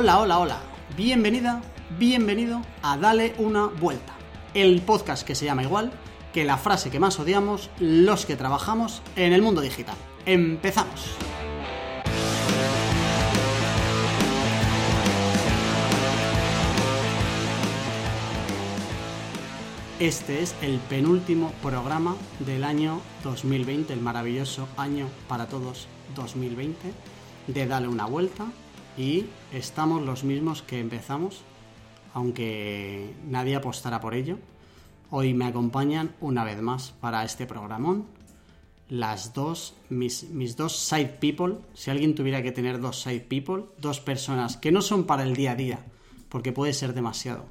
Hola, hola, hola. Bienvenida, bienvenido a Dale una vuelta. El podcast que se llama igual que la frase que más odiamos los que trabajamos en el mundo digital. Empezamos. Este es el penúltimo programa del año 2020, el maravilloso año para todos 2020, de Dale una vuelta. Y estamos los mismos que empezamos, aunque nadie apostara por ello. Hoy me acompañan una vez más para este programón las dos, mis, mis dos side people. Si alguien tuviera que tener dos side people, dos personas que no son para el día a día, porque puede ser demasiado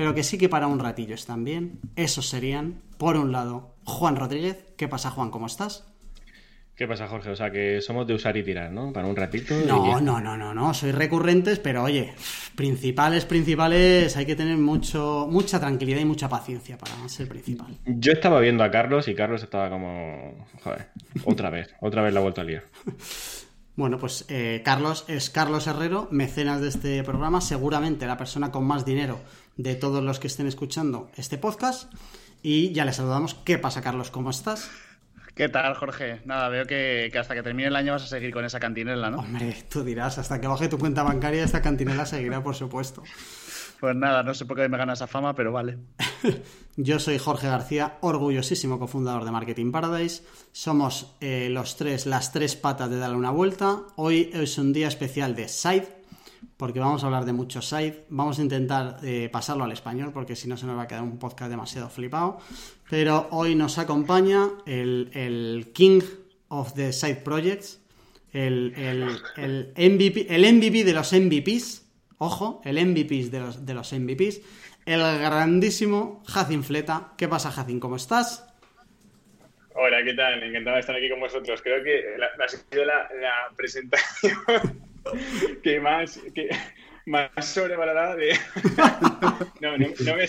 pero que sí que para un ratillo están bien. Esos serían, por un lado, Juan Rodríguez. ¿Qué pasa, Juan? ¿Cómo estás? ¿Qué pasa, Jorge? O sea, que somos de usar y tirar, ¿no? Para un ratito. No, no, no, no, no. Soy recurrentes, pero oye, principales, principales, hay que tener mucho, mucha tranquilidad y mucha paciencia para ser principal. Yo estaba viendo a Carlos y Carlos estaba como. Joder, otra vez, otra vez la vuelta al lío. Bueno, pues eh, Carlos es Carlos Herrero, mecenas de este programa, seguramente la persona con más dinero de todos los que estén escuchando este podcast. Y ya le saludamos. ¿Qué pasa, Carlos? ¿Cómo estás? ¿Qué tal, Jorge? Nada, veo que, hasta que termine el año vas a seguir con esa cantinela, ¿no? Hombre, tú dirás, hasta que baje tu cuenta bancaria, esta cantinela seguirá, por supuesto. Pues nada, no sé por qué me gana esa fama, pero vale. Yo soy Jorge García, orgullosísimo cofundador de Marketing Paradise. Somos eh, los tres, las tres patas de darle una vuelta. Hoy es un día especial de Side, porque vamos a hablar de mucho side. Vamos a intentar eh, pasarlo al español, porque si no se nos va a quedar un podcast demasiado flipado. Pero hoy nos acompaña el, King of the Side Projects, el, el, MVP, el MVP de los MVPs, ojo, el MVP de los, de los MVPs, el grandísimo Jacin Fleta. ¿Qué pasa, Jacin? ¿Cómo estás? Hola, ¿qué tal? Encantado de estar aquí con vosotros. Creo que la, ha sido la presentación que más, que más sobrevalorada de... no, no, no, me,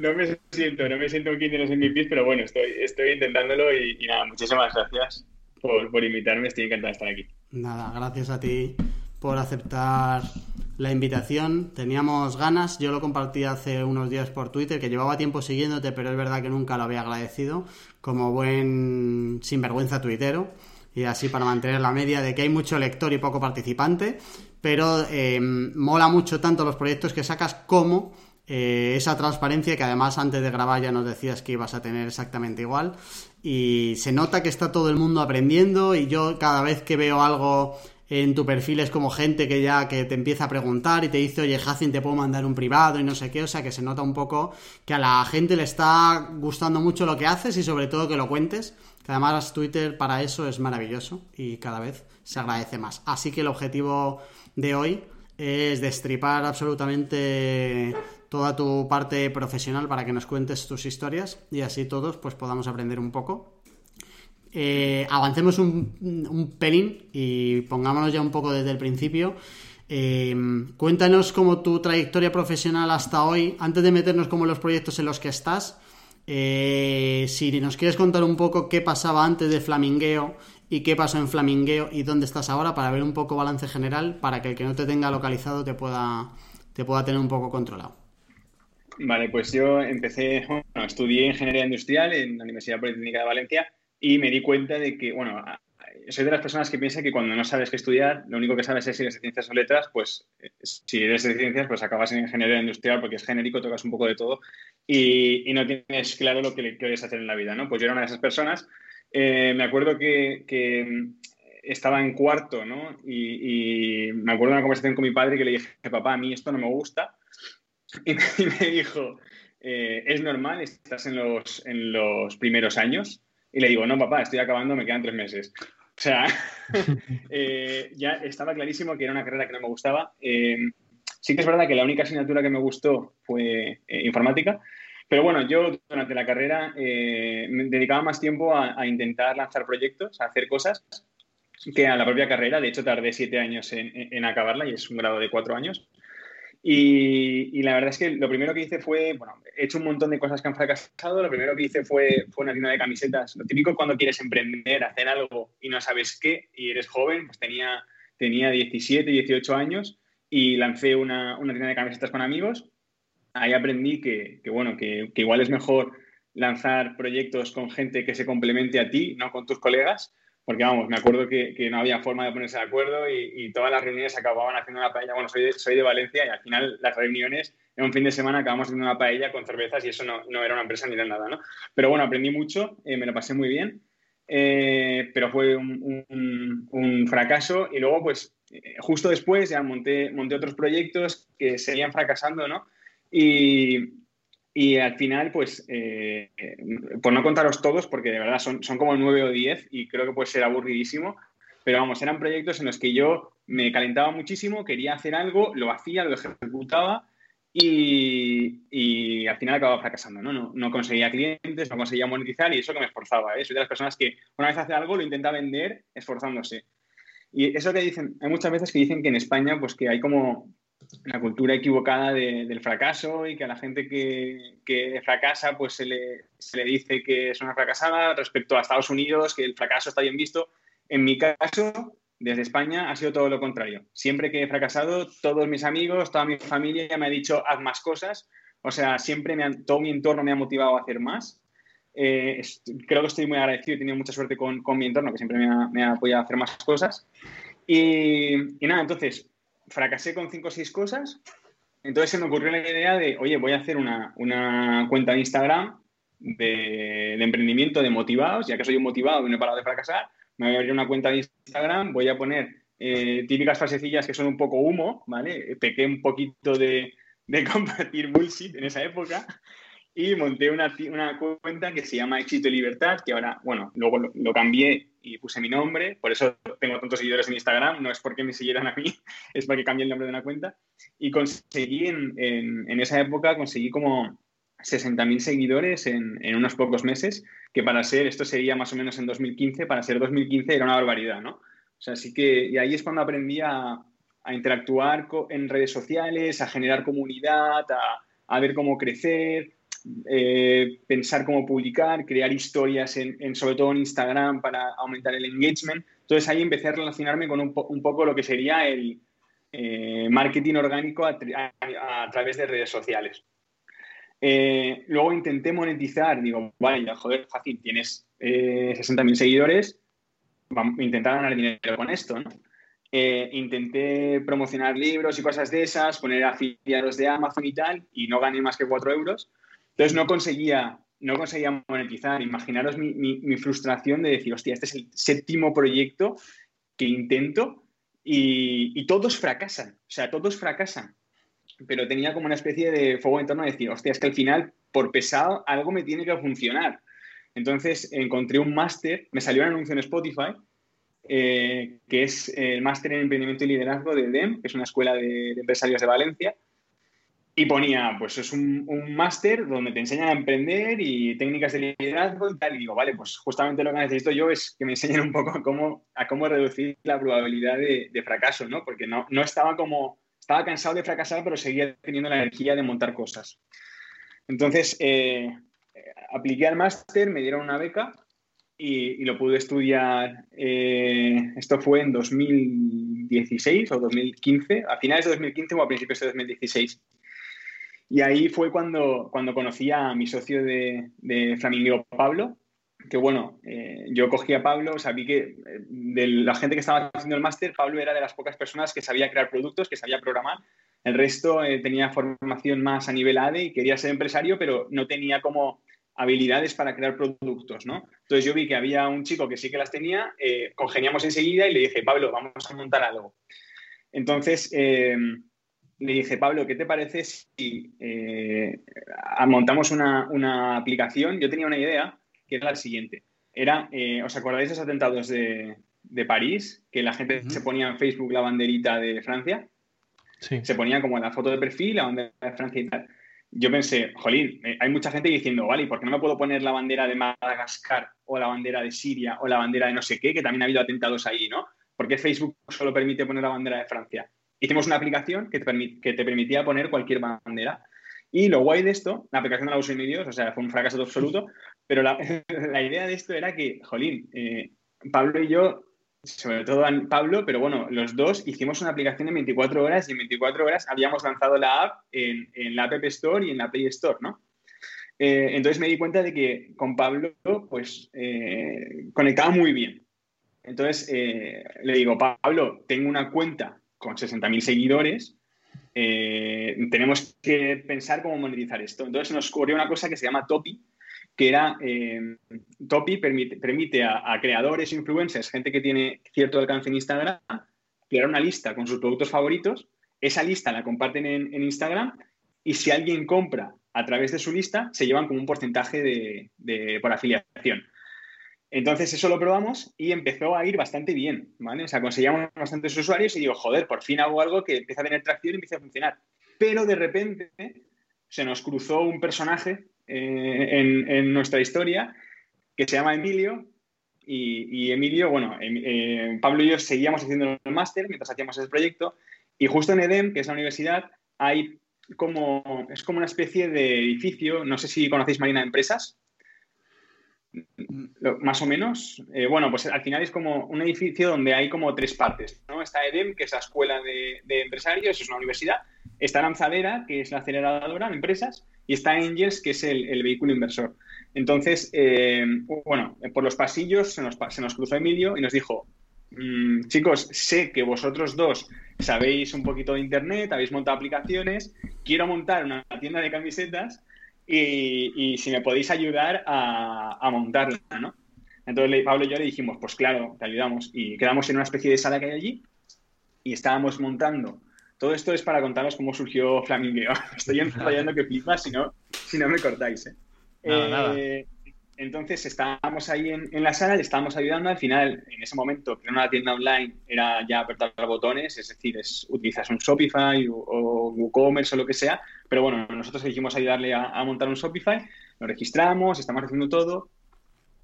no me siento, no me siento king de los MVPs, pero bueno, estoy, estoy intentándolo y, nada, muchísimas gracias por, por invitarme, estoy encantado de estar aquí. Nada, gracias a ti por aceptar la invitación. Teníamos ganas, yo lo compartí hace unos días por Twitter, que llevaba tiempo siguiéndote, pero es verdad que nunca lo había agradecido, como buen sinvergüenza tuitero y así para mantener la media de que hay mucho lector y poco participante, pero eh, mola mucho tanto los proyectos que sacas como eh, esa transparencia que además antes de grabar ya nos decías que ibas a tener exactamente igual y se nota que está todo el mundo aprendiendo y yo cada vez que veo algo en tu perfil es como gente que ya que te empieza a preguntar y te dice, oye, Jacin, te puedo mandar un privado y no sé qué, o sea que se nota un poco que a la gente le está gustando mucho lo que haces y sobre todo que lo cuentes que además Twitter para eso es maravilloso y cada vez se agradece más. Así que el objetivo de hoy es destripar absolutamente toda tu parte profesional para que nos cuentes tus historias y así todos pues podamos aprender un poco. Eh, avancemos un, pelín y pongámonos ya un poco desde el principio. Eh, cuéntanos cómo tu trayectoria profesional hasta hoy, antes de meternos como los proyectos en los que estás, eh, si nos quieres contar un poco qué pasaba antes de Flamingueo y qué pasó en Flamingueo y dónde estás ahora para ver un poco balance general para que el que no te tenga localizado te pueda, te pueda tener un poco controlado. Vale, pues yo empecé, bueno, estudié ingeniería industrial en la Universidad Politécnica de Valencia y me di cuenta de que, bueno, soy de las personas que piensa que cuando no sabes qué estudiar, lo único que sabes es si eres de ciencias o letras, pues eh, si eres de ciencias, pues acabas en ingeniería industrial porque es genérico, tocas un poco de todo y, no tienes claro lo que quieres hacer en la vida, ¿no? Pues yo era una de esas personas. Eh, me acuerdo que, mm, estaba en cuarto, ¿no? Y, me acuerdo de una conversación con mi padre que le dije, papá, a mí esto no me gusta. Y me, dijo, eh, es normal, estás en los, en los primeros años. Y le digo, no, papá, estoy acabando, me quedan tres meses. O sea, eh, ya estaba clarísimo que era una carrera que no me gustaba. Eh, sí que es verdad que la única asignatura que me gustó fue informática, pero bueno, yo durante la carrera me dedicaba más tiempo a, intentar lanzar proyectos, a hacer cosas, que a la propia carrera. De hecho, tardé siete años en, en acabarla y es un grado de cuatro años. Y, la verdad es que lo primero que hice fue, bueno, he hecho un montón de cosas que han fracasado. Lo primero que hice fue, fue una tienda de camisetas. Lo típico cuando quieres emprender, hacer algo y no sabes qué, y eres joven, pues tenía, tenía 17, 18 años y lancé una, una tienda de camisetas con amigos. Ahí aprendí que, que bueno, que, que, igual es mejor lanzar proyectos con gente que se complemente a ti, no con tus colegas, porque vamos, me acuerdo que, que no había forma de ponerse de acuerdo y, y, todas las reuniones acababan haciendo una paella. Bueno, soy de, soy de Valencia y al final las reuniones en un fin de semana acabamos haciendo una paella con cervezas y eso no, no era una empresa ni era nada, ¿no? Pero bueno, aprendí mucho, eh, me lo pasé muy bien, eh, pero fue un, un, un, fracaso y luego pues eh, justo después ya monté, monté otros proyectos que seguían fracasando, ¿no? Y, y al final, pues, eh, por no contaros todos, porque de verdad son, son como nueve o diez y creo que puede ser aburridísimo, pero vamos, eran proyectos en los que yo me calentaba muchísimo, quería hacer algo, lo hacía, lo ejecutaba y, y al final acababa fracasando, ¿no? ¿no? No conseguía clientes, no conseguía monetizar y eso que me esforzaba, ¿eh? Soy de las personas que una vez hace algo lo intenta vender esforzándose. Y eso que dicen, hay muchas veces que dicen que en España, pues que hay como la cultura equivocada de, del fracaso y que a la gente que, que fracasa pues se le, se le, dice que es una fracasada respecto a Estados Unidos, que el fracaso está bien visto. En mi caso, desde España ha sido todo lo contrario. Siempre que he fracasado, todos mis amigos, toda mi familia me ha dicho haz más cosas. O sea, siempre me han, todo mi entorno me ha motivado a hacer más. Eh, creo que estoy muy agradecido, he tenido mucha suerte con, con mi entorno, que siempre me ha, me ha, apoyado a hacer más cosas. Y, y nada, entonces, fracasé con cinco o seis cosas. Entonces se me ocurrió la idea de, oye, voy a hacer una, una cuenta de Instagram de, emprendimiento de motivados, ya que soy un motivado y no he parado de fracasar, me voy a abrir una cuenta de Instagram, voy a poner eh, típicas frasecillas que son un poco humo, ¿vale? Pequé un poquito de, compartir bullshit en esa época y monté una, una, cuenta que se llama Éxito y Libertad, que ahora, bueno, luego lo, cambié y puse mi nombre, por eso tengo tantos seguidores en Instagram, no es porque me siguieran a mí, es porque cambié el nombre de una cuenta. Y conseguí en, en, en esa época, conseguí como 60.000 seguidores en, en, unos pocos meses, que para ser, esto sería más o menos en 2015, para ser 2015 era una barbaridad, ¿no? O sea, así que, y ahí es cuando aprendí a, a interactuar en redes sociales, a generar comunidad, a, a ver cómo crecer, eh, pensar cómo publicar, crear historias, en, sobre todo en Instagram, para aumentar el engagement. Entonces ahí empecé a relacionarme con un, po un poco lo que sería el eh, marketing orgánico a, través de redes sociales. Eh, luego intenté monetizar, digo, vale, ya, joder, fácil, tienes eh, 60.000 seguidores, vamos intentar ganar dinero con esto, intenté promocionar libros y cosas de esas, poner afiliados de Amazon y tal, y no gané más que 4 euros. Entonces no conseguía, no conseguía monetizar. Imaginaros mi, frustración de decir, hostia, este es el séptimo proyecto que intento y, todos fracasan. O sea, todos fracasan. Pero tenía como una especie de fuego en torno de decir, hostia, es que al final, por pesado, algo me tiene que funcionar. Entonces encontré un máster, me salió un anuncio en Spotify, eh, que es el máster en emprendimiento y liderazgo de DEM, que es una escuela de, de empresarios de Valencia. Y ponía, pues es un, máster donde te enseñan a emprender y técnicas de liderazgo y tal. Y digo, vale, pues justamente lo que necesito yo es que me enseñen un poco a cómo, a cómo reducir la probabilidad de, fracaso, ¿no? Porque no, no estaba como, estaba cansado de fracasar, pero seguía teniendo la energía de montar cosas. Entonces, eh, apliqué al máster, me dieron una beca y, y lo pude estudiar. Eh, esto fue en 2016 o 2015, a finales de 2015 o a principios de 2016. Y ahí fue cuando, cuando conocí a mi socio de, de Flamingo, Pablo, que bueno, eh, yo cogí a Pablo, vi que eh, de la gente que estaba haciendo el máster, Pablo era de las pocas personas que sabía crear productos, que sabía programar. El resto eh, tenía formación más a nivel ADE y quería ser empresario, pero no tenía como habilidades para crear productos, ¿no? Entonces yo vi que había un chico que sí que las tenía, congeniamos enseguida y le dije, Pablo, vamos a montar algo. Entonces, le dije, Pablo, ¿qué te parece si eh, montamos una, una, aplicación? Yo tenía una idea que era la siguiente. Era, eh, ¿os acordáis de esos atentados de, de París? Que la gente uh -huh. se ponía en Facebook la banderita de Francia. Sí. Se ponía como la foto de perfil, la bandera de Francia y tal. Yo pensé, jolín, eh, hay mucha gente diciendo, vale, ¿por qué no me puedo poner la bandera de Madagascar o la bandera de Siria o la bandera de no sé qué? Que también ha habido atentados ahí, ¿no? ¿Por qué Facebook solo permite poner la bandera de Francia? Hicimos una aplicación que te, que te, permitía poner cualquier bandera. Y lo guay de esto, la aplicación no la usé ni Dios, o sea, fue un fracaso absoluto, pero la, la, idea de esto era que, jolín, eh, Pablo y yo sobre todo Pablo, pero bueno, los dos hicimos una aplicación en 24 horas y en 24 horas habíamos lanzado la app en, en la App Store y en la Play Store, ¿no? Eh, entonces me di cuenta de que con Pablo, pues, eh, conectaba muy bien. Entonces eh, le digo, Pablo, tengo una cuenta con 60.000 seguidores, tenemos que pensar cómo monetizar esto. Entonces nos ocurrió una cosa que se llama Topi, que era, Topi permite, permite a, creadores, influencers, gente que tiene cierto alcance en Instagram, crear una lista con sus productos favoritos, esa lista la comparten en Instagram y si alguien compra a través de su lista, se llevan como un porcentaje de, por afiliación. Entonces eso lo probamos y empezó a ir bastante bien, ¿vale? O sea, conseguíamos bastantes usuarios y digo, joder, por fin hago algo que empieza a tener tracción y empieza a funcionar. Pero de repente se nos cruzó un personaje eh, en, nuestra historia que se llama Emilio y, Emilio, bueno, em, eh, Pablo y yo seguíamos haciendo el máster mientras hacíamos ese proyecto y justo en EDEM, que es la universidad, hay como, es como una especie de edificio, no sé si conocéis Marina de Empresas, más o menos. Eh, bueno, pues al final es como un edificio donde hay como tres partes. ¿no? Está EDEM, que es la escuela de, empresarios, es una universidad. Está Lanzadera, que es la aceleradora de empresas. Y está Angels, que es el, vehículo inversor. Entonces, eh, bueno, por los pasillos se nos, se nos cruzó Emilio y nos dijo, mm, chicos, sé que vosotros dos sabéis un poquito de Internet, habéis montado aplicaciones, quiero montar una tienda de camisetas y, si me podéis ayudar a, montarla, ¿no? Entonces Pablo y yo le dijimos, pues claro, te ayudamos. Y quedamos en una especie de sala que hay allí y estábamos montando. Todo esto es para contaros cómo surgió Flamingueo. Estoy ensayando que flipas si no, si no me cortáis. ¿eh? Nada, eh, entonces estábamos ahí en, la sala, le estábamos ayudando. Al final, en ese momento, crear una tienda online era ya apretar botones, es decir, utilizas un Shopify o, WooCommerce o lo que sea. Pero bueno, nosotros dijimos ayudarle a, montar un Shopify, lo registramos, estamos haciendo todo.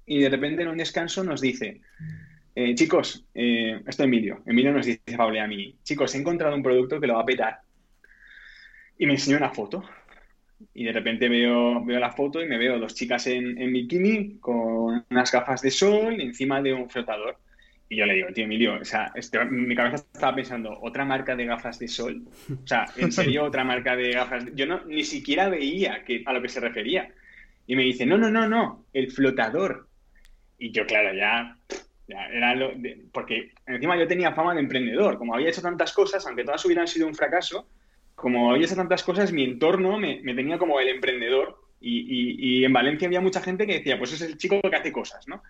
Y de repente en un descanso nos dice, eh, chicos, eh, esto es Emilio. Emilio nos dice, Pablo, a mí, chicos, he encontrado un producto que lo va a petar. Y me enseñó una foto y de repente veo, veo la foto y me veo dos chicas en, en bikini con unas gafas de sol encima de un flotador. Y yo le digo, tío Emilio, o sea, este, mi cabeza estaba pensando, ¿otra marca de gafas de sol? O sea, ¿en serio otra marca de gafas? Yo no, ni siquiera veía que, a lo que se refería. Y me dice, no, no, no, no, el flotador. Y yo, claro, ya, ya era lo porque encima yo tenía fama de emprendedor. Como había hecho tantas cosas, aunque todas hubieran sido un fracaso, como había tantas cosas, mi entorno me, tenía como el emprendedor y, en Valencia había mucha gente que decía, pues es el chico que hace cosas, ¿no?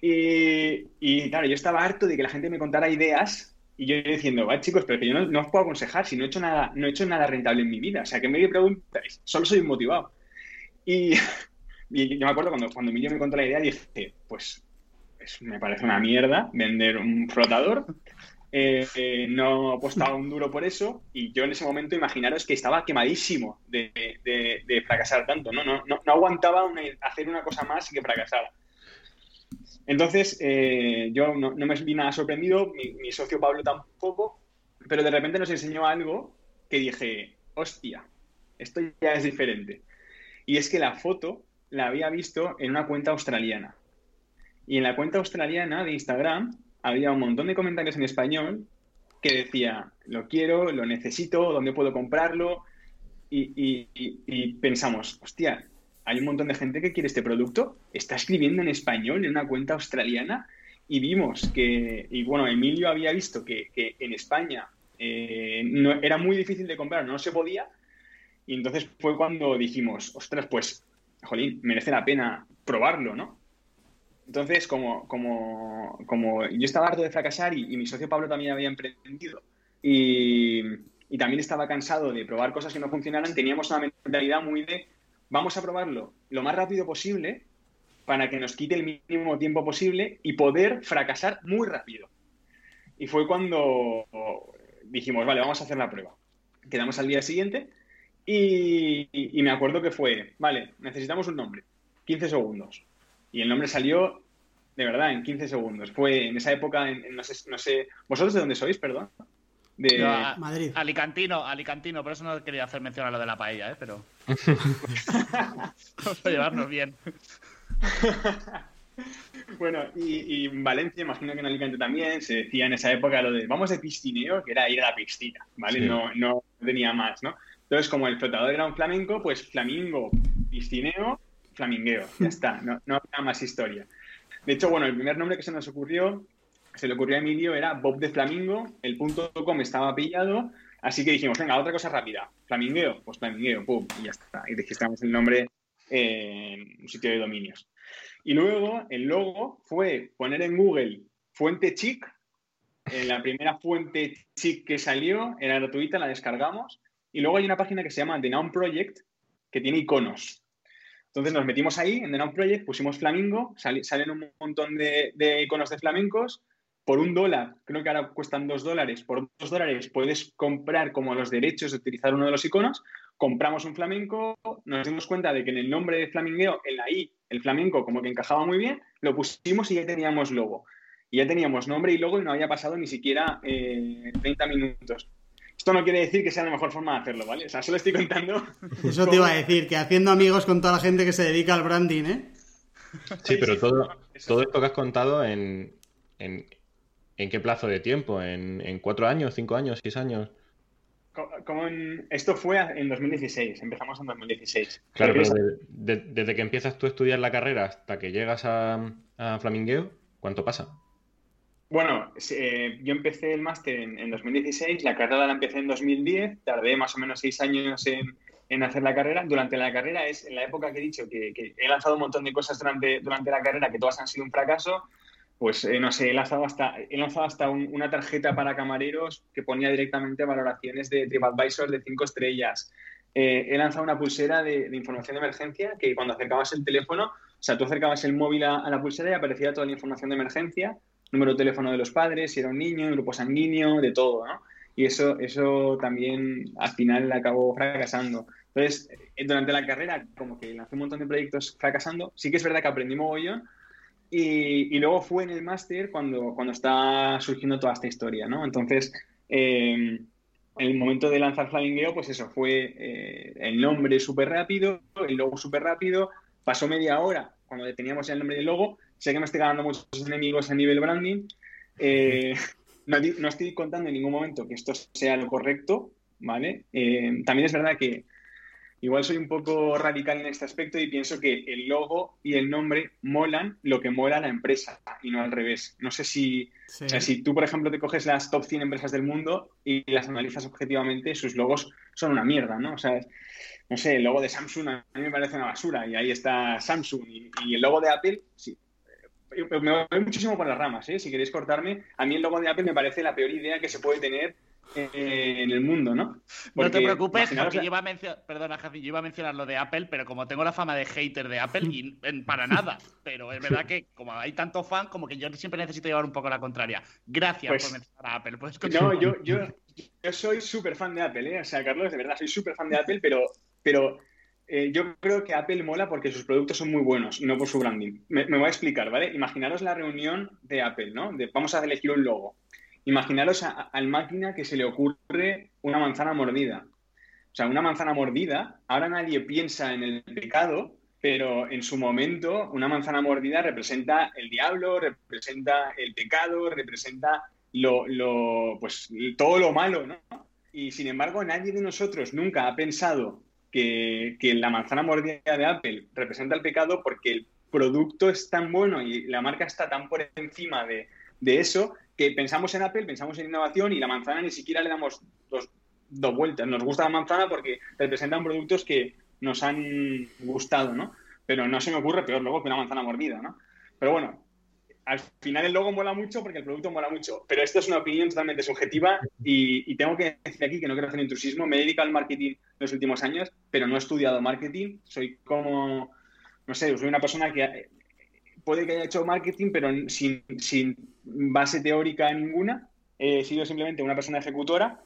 Y, claro, yo estaba harto de que la gente me contara ideas y yo diciendo, va chicos, pero que yo no, os puedo aconsejar si no he hecho nada, no he hecho nada rentable en mi vida. O sea, que me preguntáis, solo soy motivado. Y, yo me acuerdo cuando, cuando Emilio me contó la idea, dije, pues, pues me parece una mierda vender un flotador eh, no apostaba un duro por eso y yo en ese momento imaginaros que estaba quemadísimo de, fracasar tanto, ¿no? No, no, aguantaba hacer una cosa más que fracasara. Entonces, eh, yo no, me vi nada sorprendido, mi, socio Pablo tampoco, pero de repente nos enseñó algo que dije, hostia, esto ya es diferente. Y es que la foto la había visto en una cuenta australiana. Y en la cuenta australiana de Instagram había un montón de comentarios en español que decía, lo quiero, lo necesito, ¿dónde puedo comprarlo? Y, pensamos, hostia, hay un montón de gente que quiere este producto, está escribiendo en español en una cuenta australiana y vimos que, y bueno, Emilio había visto que, en España eh, era muy difícil de comprar, no se podía, y entonces fue cuando dijimos, ostras, pues, jolín, merece la pena probarlo, ¿no? Entonces, como, yo estaba harto de fracasar y, mi socio Pablo también había emprendido y, también estaba cansado de probar cosas que no funcionaran, teníamos una mentalidad muy de vamos a probarlo lo más rápido posible para que nos quite el mínimo tiempo posible y poder fracasar muy rápido. Y fue cuando dijimos, vale, vamos a hacer la prueba. Quedamos al día siguiente y, y me acuerdo que fue, vale, necesitamos un nombre, 15 segundos y el nombre salió de verdad en 15 segundos. Fue en esa época, no, sé, ¿vosotros de dónde sois, perdón? De Madrid. Alicantino, Alicantino, por eso no quería hacer mención a lo de la paella, ¿eh? pero. Vamos a llevarnos bien. Bueno, y, en Valencia, imagino que en Alicante también, se decía en esa época lo de vamos de piscineo, que era ir a la piscina, ¿vale? No, no tenía más, ¿no? Entonces, como el flotador era un flamenco, pues flamingo, piscineo, flamingueo, ya está, no, no había más historia. De hecho, bueno, el primer nombre que se nos ocurrió, se le ocurrió a Emilio, era Bob de Flamingo, el punto com estaba pillado, así que dijimos, venga, otra cosa rápida, flamingueo, pues flamingueo, pum, y ya está, y registramos el nombre en un sitio de dominios. Y luego el logo fue poner en Google fuente chic. En la primera fuente chic que salió era gratuita, la descargamos. Y luego hay una página que se llama The Noun Project que tiene iconos. Entonces nos metimos ahí en The Noun Project, pusimos flamingo, salen un montón de, iconos de flamencos. Por un dólar, creo que ahora cuestan dos dólares, por dos dólares puedes comprar como los derechos de utilizar uno de los iconos compramos un flamenco, nos dimos cuenta de que en el nombre de flamingueo, en la I, el flamenco como que encajaba muy bien, lo pusimos y ya teníamos logo. Y ya teníamos nombre y logo y no había pasado ni siquiera 30 eh, minutos. Esto no quiere decir que sea la mejor forma de hacerlo, ¿vale? O sea, solo estoy contando. Eso te iba a decir, que haciendo amigos con toda la gente que se dedica al branding, ¿eh? Sí, pero todo, todo esto que has contado en, en, qué plazo de tiempo, ¿En, en cuatro años, cinco años, seis años. Como Esto fue en 2016, empezamos en 2016. Claro, pero desde que empiezas tú a estudiar la carrera hasta que llegas a, Flamingueo, ¿cuánto pasa? Bueno, eh, yo empecé el máster en, 2016, la carrera la empecé en 2010, tardé más o menos seis años en, hacer la carrera. Durante la carrera es en la época que he dicho que, he lanzado un montón de cosas durante, durante la carrera que todas han sido un fracaso pues eh, no sé, he lanzado hasta, he lanzado hasta una tarjeta para camareros que ponía directamente valoraciones de TripAdvisor de cinco estrellas. Eh, he lanzado una pulsera de, información de emergencia que cuando acercabas el teléfono, o sea, tú acercabas el móvil a, la pulsera y aparecía toda la información de emergencia, número de teléfono de los padres, si era un niño, grupo sanguíneo, de todo, ¿no? Y eso, eso también al final acabó fracasando. Entonces, eh, durante la carrera, como que lancé un montón de proyectos fracasando. Sí que es verdad que aprendí mogollón, y, luego fue en el máster cuando, cuando está surgiendo toda esta historia, ¿no? Entonces, eh, el momento de lanzar Flamingueo, pues eso, fue eh, el nombre súper rápido, el logo súper rápido, pasó media hora cuando teníamos el nombre del logo, sé que me estoy ganando muchos enemigos a nivel branding, eh, no, no, estoy contando en ningún momento que esto sea lo correcto, ¿vale? también es verdad que Igual soy un poco radical en este aspecto y pienso que el logo y el nombre molan lo que mola la empresa y no al revés. No sé si, si tú, por ejemplo, te coges las top 100 empresas del mundo y las analizas objetivamente, sus logos son una mierda, ¿no? O sea, no sé, el logo de Samsung a mí me parece una basura y ahí está Samsung y, el logo de Apple, sí. Me voy muchísimo por las ramas, ¿eh? Si queréis cortarme, a mí el logo de Apple me parece la peor idea que se puede tener en el mundo, ¿no? no te preocupes, porque yo iba, a mencionar, perdona, yo iba a mencionar lo de Apple, pero como tengo la fama de hater de Apple, y para nada. Pero es verdad que como hay tanto fan, como que yo siempre necesito llevar un poco la contraria. Gracias pues por mencionar a Apple. no, yo, yo, yo soy súper fan de Apple, ¿eh? O sea, Carlos, de verdad, soy súper fan de Apple, pero, pero eh, yo creo que Apple mola porque sus productos son muy buenos no por su branding. Me, me voy a explicar, ¿vale? Imaginaros la reunión de Apple, ¿no? Vamos a elegir un logo Imaginaros al máquina que se le ocurre una manzana mordida. O sea, una manzana mordida, ahora nadie piensa en el pecado, pero en su momento una manzana mordida representa el diablo, representa el pecado, representa lo, pues, todo lo malo, ¿no? Y sin embargo, nadie de nosotros nunca ha pensado que, la manzana mordida de Apple representa el pecado porque el producto es tan bueno y la marca está tan por encima de, de eso que pensamos en Apple, pensamos en innovación y la manzana ni siquiera le damos dos, vueltas. Nos gusta la manzana porque representan productos que nos han gustado, ¿no? Pero no se me ocurre peor luego que una manzana mordida, ¿no? Pero bueno, al final el logo mola mucho porque el producto mola mucho. Pero esto es una opinión totalmente subjetiva y, y, tengo que decir aquí que no quiero hacer intrusismo. Me he dedicado al marketing los últimos años, pero no he estudiado marketing. Soy como, no sé, soy una persona que puede que haya hecho marketing, pero sin, base teórica ninguna. He sido simplemente una persona ejecutora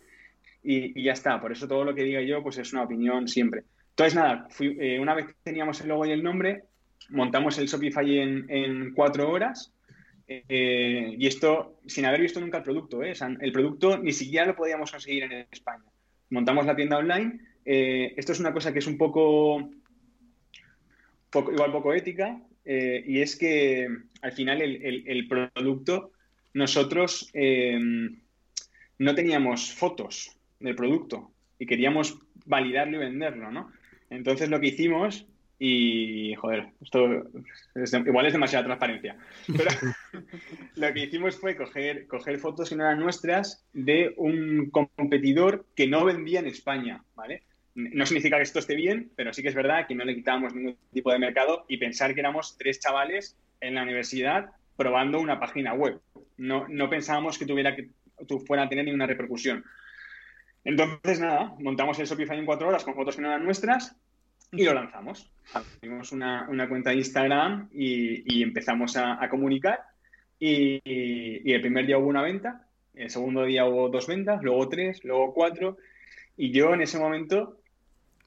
y, ya está. Por eso todo lo que diga yo pues es una opinión siempre. Entonces, nada, eh, una vez teníamos el logo y el nombre, montamos el Shopify en, cuatro horas. Eh, y esto sin haber visto nunca el producto. ¿eh? el producto ni siquiera lo podíamos conseguir en España. Montamos la tienda online. esto es una cosa que es un poco igual poco ética, eh, y es que al final el, producto, nosotros no teníamos fotos del producto y queríamos validarlo y venderlo, ¿no? Entonces lo que hicimos, y joder, esto igual es demasiada transparencia, pero lo que hicimos fue coger, coger fotos que no eran nuestras de un competidor que no vendía en España, ¿vale? No significa que esto esté bien, pero sí que es verdad que no le quitábamos ningún tipo de mercado y pensar que éramos tres chavales en la universidad probando una página web. No, no pensábamos que tuviera que fuera a tener ninguna repercusión. Entonces, nada, montamos el Shopify en cuatro horas con fotos que no eran nuestras y lo lanzamos. Abrimos una, cuenta de Instagram y, empezamos a, comunicar. Y, el primer día hubo una venta, el segundo día hubo dos ventas, luego tres, luego cuatro. Y yo en ese momento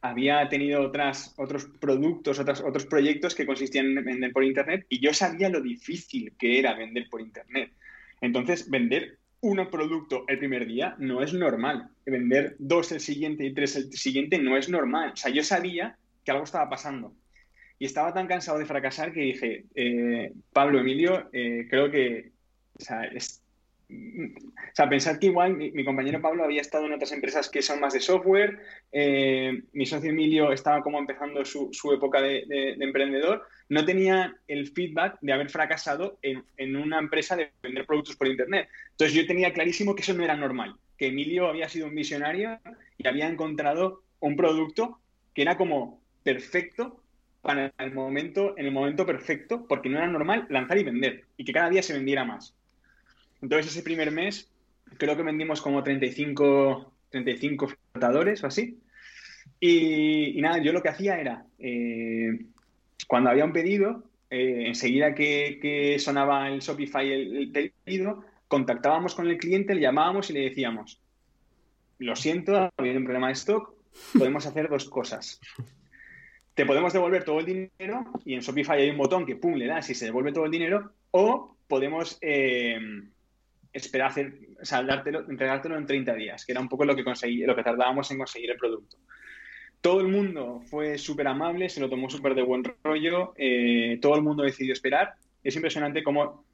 había tenido otras, otros productos, otros, otros proyectos que consistían en vender por Internet y yo sabía lo difícil que era vender por Internet. Entonces, vender un producto el primer día no es normal. Vender dos el siguiente y tres el siguiente no es normal. O sea, yo sabía que algo estaba pasando. Y estaba tan cansado de fracasar que dije, eh, Pablo, Emilio, eh, creo que o sea, es, o sea, pensar que igual mi, compañero Pablo había estado en otras empresas que son más de software, eh, mi socio Emilio estaba como empezando su, época de, emprendedor, no tenía el feedback de haber fracasado en, una empresa de vender productos por Internet. Entonces yo tenía clarísimo que eso no era normal, que Emilio había sido un visionario y había encontrado un producto que era como perfecto para el momento, en el momento perfecto, porque no era normal lanzar y vender y que cada día se vendiera más. Entonces, ese primer mes, creo que vendimos como 35, 35 flotadores o así. Y, nada, yo lo que hacía era, eh, cuando había un pedido, eh, enseguida que, sonaba el Shopify el, pedido, contactábamos con el cliente, le llamábamos y le decíamos, lo siento, ha habido un problema de stock, podemos hacer dos cosas. Te podemos devolver todo el dinero y en Shopify hay un botón que pum, le das y se devuelve todo el dinero, o podemos eh, esperar hacer, o sea, entregártelo en 30 días, que era un poco lo que conseguí, lo que tardábamos en conseguir el producto. Todo el mundo fue súper amable, se lo tomó súper de buen rollo, eh, todo el mundo decidió esperar. Es impresionante cómo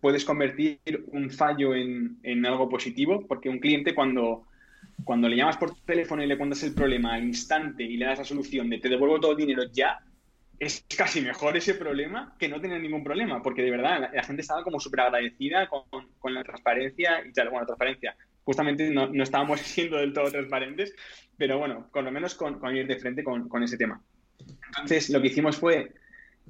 puedes convertir un fallo en, en, algo positivo, porque un cliente cuando, cuando le llamas por teléfono y le cuentas el problema al instante y le das la solución de te devuelvo todo el dinero ya, es casi mejor ese problema que no tener ningún problema, porque de verdad la, gente estaba como súper agradecida con, la transparencia y tal. Bueno, transparencia, justamente no, estábamos siendo del todo transparentes, pero bueno, con lo menos con, ir de frente con, ese tema. Entonces, lo que hicimos fue,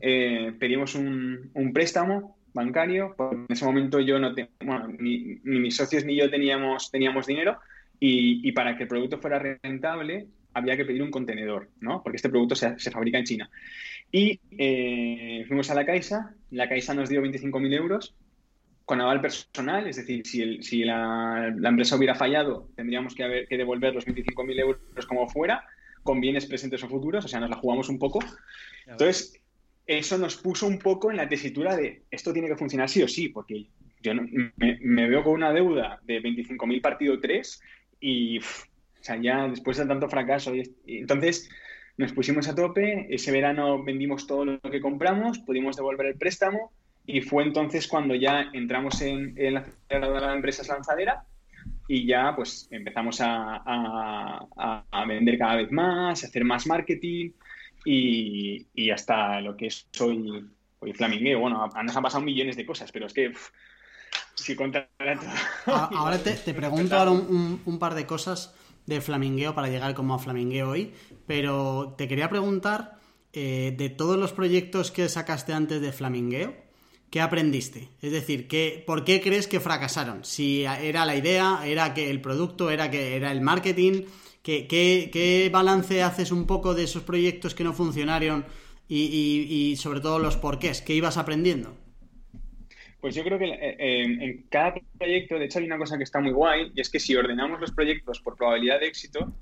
eh, pedimos un, préstamo bancario, en ese momento yo no tenía, bueno, ni, mis socios ni yo teníamos, teníamos dinero, y, y para que el producto fuera rentable, había que pedir un contenedor, ¿no? Porque este producto se, se fabrica en China. Y eh, fuimos a la Caixa, la Caixa nos dio 25.000 euros con aval personal, es decir, si, si la, empresa hubiera fallado, tendríamos que, haber, que devolver los 25.000 euros como fuera, con bienes presentes o futuros, o sea, nos la jugamos un poco. Entonces, eso nos puso un poco en la tesitura de esto tiene que funcionar sí o sí, porque yo me, veo con una deuda de 25.000 partido 3 y, o sea, ya después de tanto fracaso, y, entonces nos pusimos a tope, ese verano vendimos todo lo que compramos, pudimos devolver el préstamo y fue entonces cuando ya entramos en, la la empresa lanzadera y ya pues empezamos a, vender cada vez más, a hacer más marketing y, hasta lo que es hoy, hoy Flamingueo. Bueno, nos han pasado millones de cosas, pero es que si contara todo... Ahora te, pregunto ahora un, par de cosas de Flamingueo para llegar como a Flamingueo hoy, pero te quería preguntar eh, de todos los proyectos que sacaste antes de Flamingueo, ¿qué aprendiste? Es decir, ¿qué, ¿por qué crees que fracasaron? Si era la idea, era que el producto, era que era el marketing, ¿qué, qué, balance haces un poco de esos proyectos que no funcionaron y, y sobre todo los porqués? ¿Qué ibas aprendiendo? Pues yo creo que eh, en cada proyecto, de hecho, hay una cosa que está muy guay, y es que si ordenamos los proyectos por probabilidad de éxito,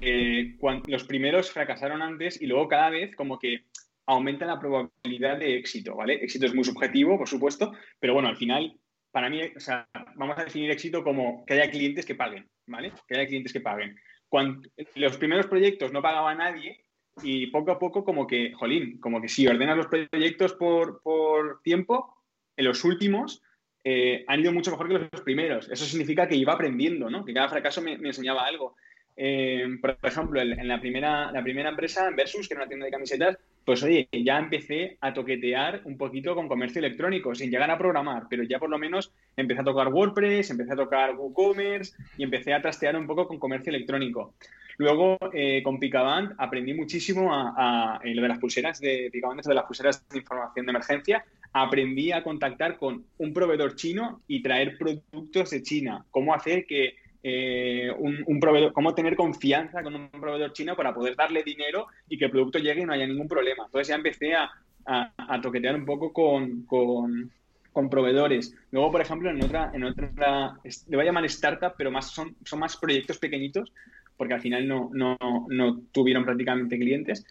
eh, los primeros fracasaron antes y luego cada vez como que aumenta la probabilidad de éxito, ¿vale? Éxito es muy subjetivo, por supuesto, pero bueno, al final, para mí, o sea, vamos a definir éxito como que haya clientes que paguen, ¿vale? Que haya clientes que paguen. Cuando los primeros proyectos no pagaba nadie, y poco a poco como que, jolín, como que si ordenas los proyectos por, por tiempo, en los últimos eh, han ido mucho mejor que los primeros. Eso significa que iba aprendiendo, ¿no? Que cada fracaso me, enseñaba algo. Eh, por ejemplo, en, la, primera, empresa, Versus, que era una tienda de camisetas, pues oye, ya empecé a toquetear un poquito con comercio electrónico, sin llegar a programar, pero ya por lo menos empecé a tocar WordPress, empecé a tocar WooCommerce y empecé a trastear un poco con comercio electrónico. Luego, eh, con Picaband aprendí muchísimo a, lo de las pulseras de Picaband, de las pulseras de información de emergencia, aprendí a contactar con un proveedor chino y traer productos de China. Cómo hacer que eh, un, proveedor, cómo tener confianza con un proveedor chino para poder darle dinero y que el producto llegue y no haya ningún problema. Entonces ya empecé a, toquetear un poco con, proveedores. Luego, por ejemplo, en otra, en otra, le voy a llamar startup, pero son, más proyectos pequeñitos, porque al final no, no tuvieron prácticamente clientes.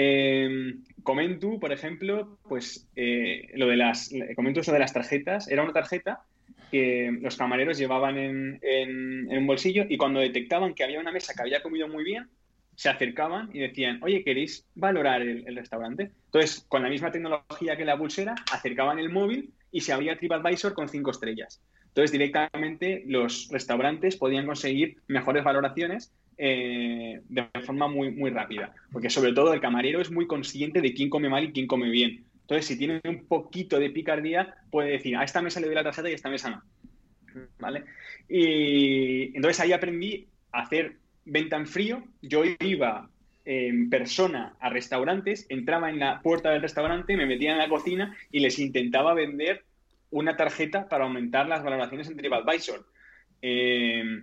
Eh, por ejemplo, pues eh, lo de las, Comentu eso de las tarjetas, era una tarjeta que los camareros llevaban en, en, un bolsillo y cuando detectaban que había una mesa que había comido muy bien, se acercaban y decían, oye, ¿queréis valorar el, restaurante? Entonces, con la misma tecnología que la pulsera, acercaban el móvil y se abría TripAdvisor con cinco estrellas. Entonces, directamente los restaurantes podían conseguir mejores valoraciones eh, de forma muy, muy rápida. Porque sobre todo el camarero es muy consciente de quién come mal y quién come bien. Entonces, si tiene un poquito de picardía, puede decir, a esta mesa le doy la tarjeta y a esta mesa no. ¿Vale? Y entonces ahí aprendí a hacer venta en frío. Yo iba en persona a restaurantes, entraba en la puerta del restaurante, me metía en la cocina y les intentaba vender una tarjeta para aumentar las valoraciones en TripAdvisor. Eh,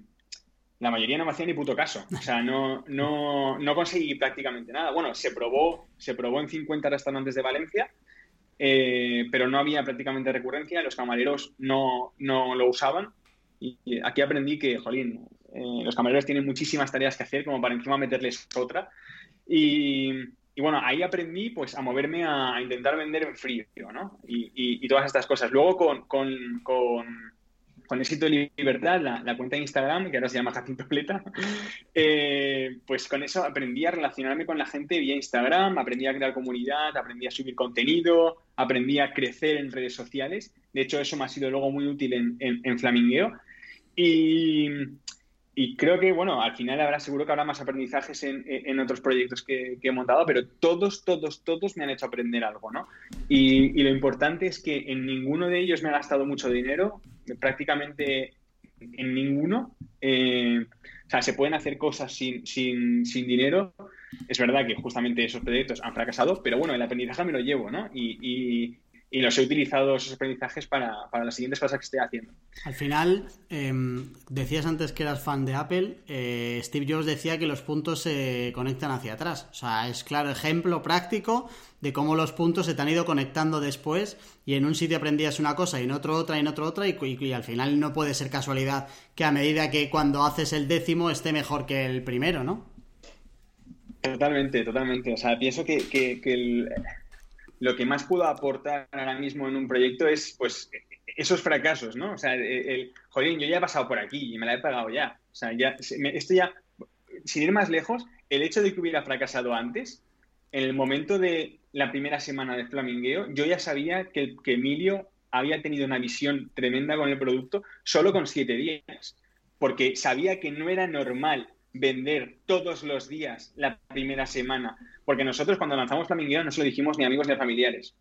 la mayoría no me hacía ni puto caso. O sea, no, no, no conseguí prácticamente nada. Bueno, se probó, se probó en 50 restaurantes de Valencia, eh, pero no había prácticamente recurrencia, los camareros no, no lo usaban. Y aquí aprendí que, jolín, eh, los camareros tienen muchísimas tareas que hacer como para encima meterles otra. Y, y bueno, ahí aprendí pues a moverme a, intentar vender en frío, ¿no? Y, y, todas estas cosas. Luego con, con, con con éxito y libertad, la, cuenta de Instagram, que ahora se llama Jacinto Pleta, eh, pues con eso aprendí a relacionarme con la gente vía Instagram, aprendí a crear comunidad, aprendí a subir contenido, aprendí a crecer en redes sociales. De hecho, eso me ha sido luego muy útil en, en, Flamingueo. Y, y, creo que, bueno, al final habrá, seguro que habrá más aprendizajes en, en otros proyectos que, que, he montado, pero todos, todos, todos me han hecho aprender algo, ¿no? Y, y lo importante es que en ninguno de ellos me ha gastado mucho dinero, prácticamente en ninguno. Eh, o sea, se pueden hacer cosas sin, sin, sin, dinero. Es verdad que justamente esos proyectos han fracasado, pero bueno, el aprendizaje me lo llevo, ¿no? Y, y los he utilizado esos aprendizajes para, para, las siguientes cosas que estoy haciendo. Al final, em, decías antes que eras fan de Apple, eh, Steve Jobs decía que los puntos se conectan hacia atrás. O sea, es claro ejemplo práctico de cómo los puntos se te han ido conectando después y en un sitio aprendías una cosa y en otro otra y en otro otra y, y, al final no puede ser casualidad que a medida que cuando haces el décimo esté mejor que el primero, ¿no? Totalmente, totalmente. O sea, pienso que, que, que el lo que más puedo aportar ahora mismo en un proyecto es, pues, esos fracasos, ¿no? O sea, el, jolín, yo ya he pasado por aquí y me la he pagado ya. O sea, ya, esto ya, sin ir más lejos, el hecho de que hubiera fracasado antes, en el momento de la primera semana de Flamingueo, yo ya sabía que Emilio había tenido una visión tremenda con el producto solo con siete días, porque sabía que no era normal vender todos los días la primera semana. Porque nosotros cuando lanzamos Flamingueo no se lo dijimos ni amigos ni familiares.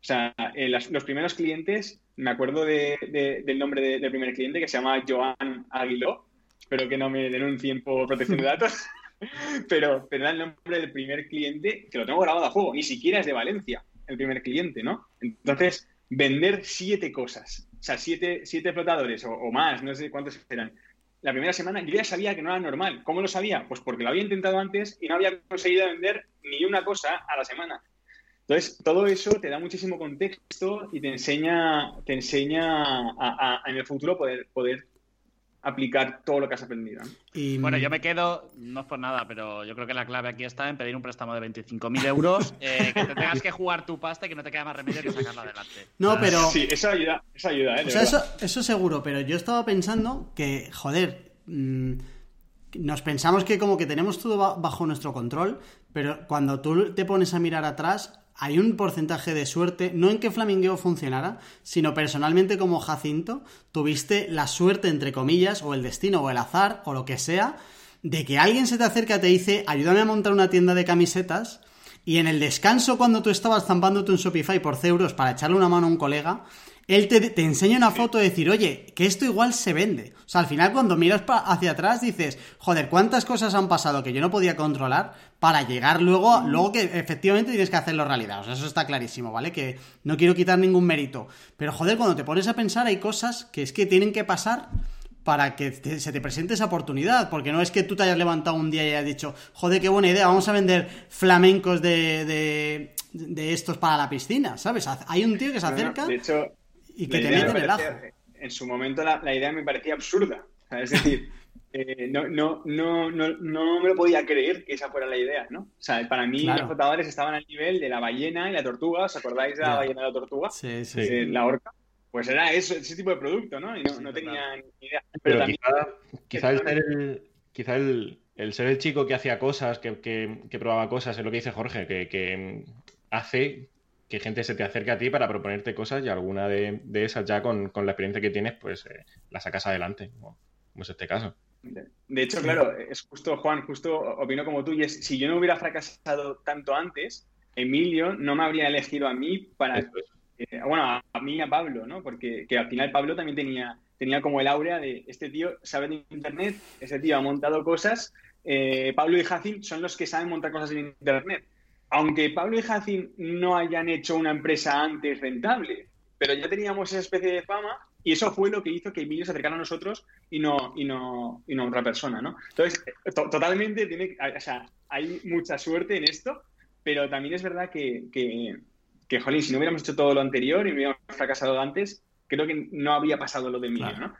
O sea, eh, los primeros clientes, me acuerdo del nombre del primer cliente que se llama Joan Aguiló, espero que no me denuncien por protección de datos, pero, pero era el nombre del primer cliente que lo tengo grabado a juego, ni siquiera es de Valencia el primer cliente, ¿no? Entonces, vender siete cosas, o sea, siete, siete flotadores o, o más, no sé cuántos eran, la primera semana yo ya sabía que no era normal. ¿Cómo lo sabía? Pues porque lo había intentado antes y no había conseguido vender ni una cosa a la semana. Entonces, todo eso te da muchísimo contexto y te enseña, te enseña a, en el futuro poder, aplicar todo lo que has aprendido. Y... Bueno, yo me quedo, no es por nada, pero yo creo que la clave aquí está en pedir un préstamo de 25.000 euros, eh, que te tengas que jugar tu pasta y que no te queda más remedio que sacarla adelante. No, pero... Sí, eso ayuda, eso ayuda, ¿eh? O sea, eso, eso seguro, pero yo estaba pensando que, joder, mm, nos pensamos que como que tenemos todo bajo nuestro control, pero cuando tú te pones a mirar atrás, hay un porcentaje de suerte, no en que Flamingueo funcionara, sino personalmente como Jacinto, tuviste la suerte, entre comillas, o el destino, o el azar, o lo que sea, de que alguien se te acerca y te dice, ayúdame a montar una tienda de camisetas, y en el descanso, cuando tú estabas zampándote un Shopify por C euros para echarle una mano a un colega, él te, enseña una foto de decir, oye, que esto igual se vende. O sea, al final cuando miras hacia atrás dices, joder, cuántas cosas han pasado que yo no podía controlar para llegar luego, luego que efectivamente tienes que hacerlo realidad. O sea, eso está clarísimo, ¿vale? Que no quiero quitar ningún mérito. Pero joder, cuando te pones a pensar hay cosas que es que tienen que pasar para que se te presente esa oportunidad, porque no es que tú te hayas levantado un día y hayas dicho, joder, qué buena idea, vamos a vender flamencos de, de, estos para la piscina, ¿sabes? Hay un tío que se acerca de hecho, y que te mete en el ajo. En su momento la, idea me parecía absurda, es decir, eh, no, no, no, no, no me lo podía creer que esa fuera la idea, ¿no? O sea, para mí los flotadores estaban al nivel de la ballena y la tortuga, ¿os acordáis de la ballena y la tortuga? Sí, sí. Eh, la orca. Pues era eso, ese tipo de producto, ¿no? Y no, tenía ni idea. Pero, quizá, el ser el, quizá el, ser el chico que hacía cosas, que, que, probaba cosas, es lo que dice Jorge, que, que, hace que gente se te acerque a ti para proponerte cosas y alguna de, esas ya con, con, la experiencia que tienes, pues eh, la sacas adelante, como, es este caso. De hecho, claro, es justo, Juan, justo opino como tú, y es, si yo no hubiera fracasado tanto antes, Emilio no me habría elegido a mí para... Eh, bueno, a, mí y a Pablo, ¿no? Porque que al final Pablo también tenía, tenía como el aura de este tío sabe de Internet, este tío ha montado cosas, eh, Pablo y Jacin son los que saben montar cosas en Internet. Aunque Pablo y Jacin no hayan hecho una empresa antes rentable, pero ya teníamos esa especie de fama y eso fue lo que hizo que Emilio se acercara a nosotros y no, y no, y no a otra persona, ¿no? Entonces, totalmente tiene, o sea, hay mucha suerte en esto, pero también es verdad que, que, jolín, si no hubiéramos hecho todo lo anterior y hubiéramos fracasado antes, creo que no había pasado lo de mí, ¿no?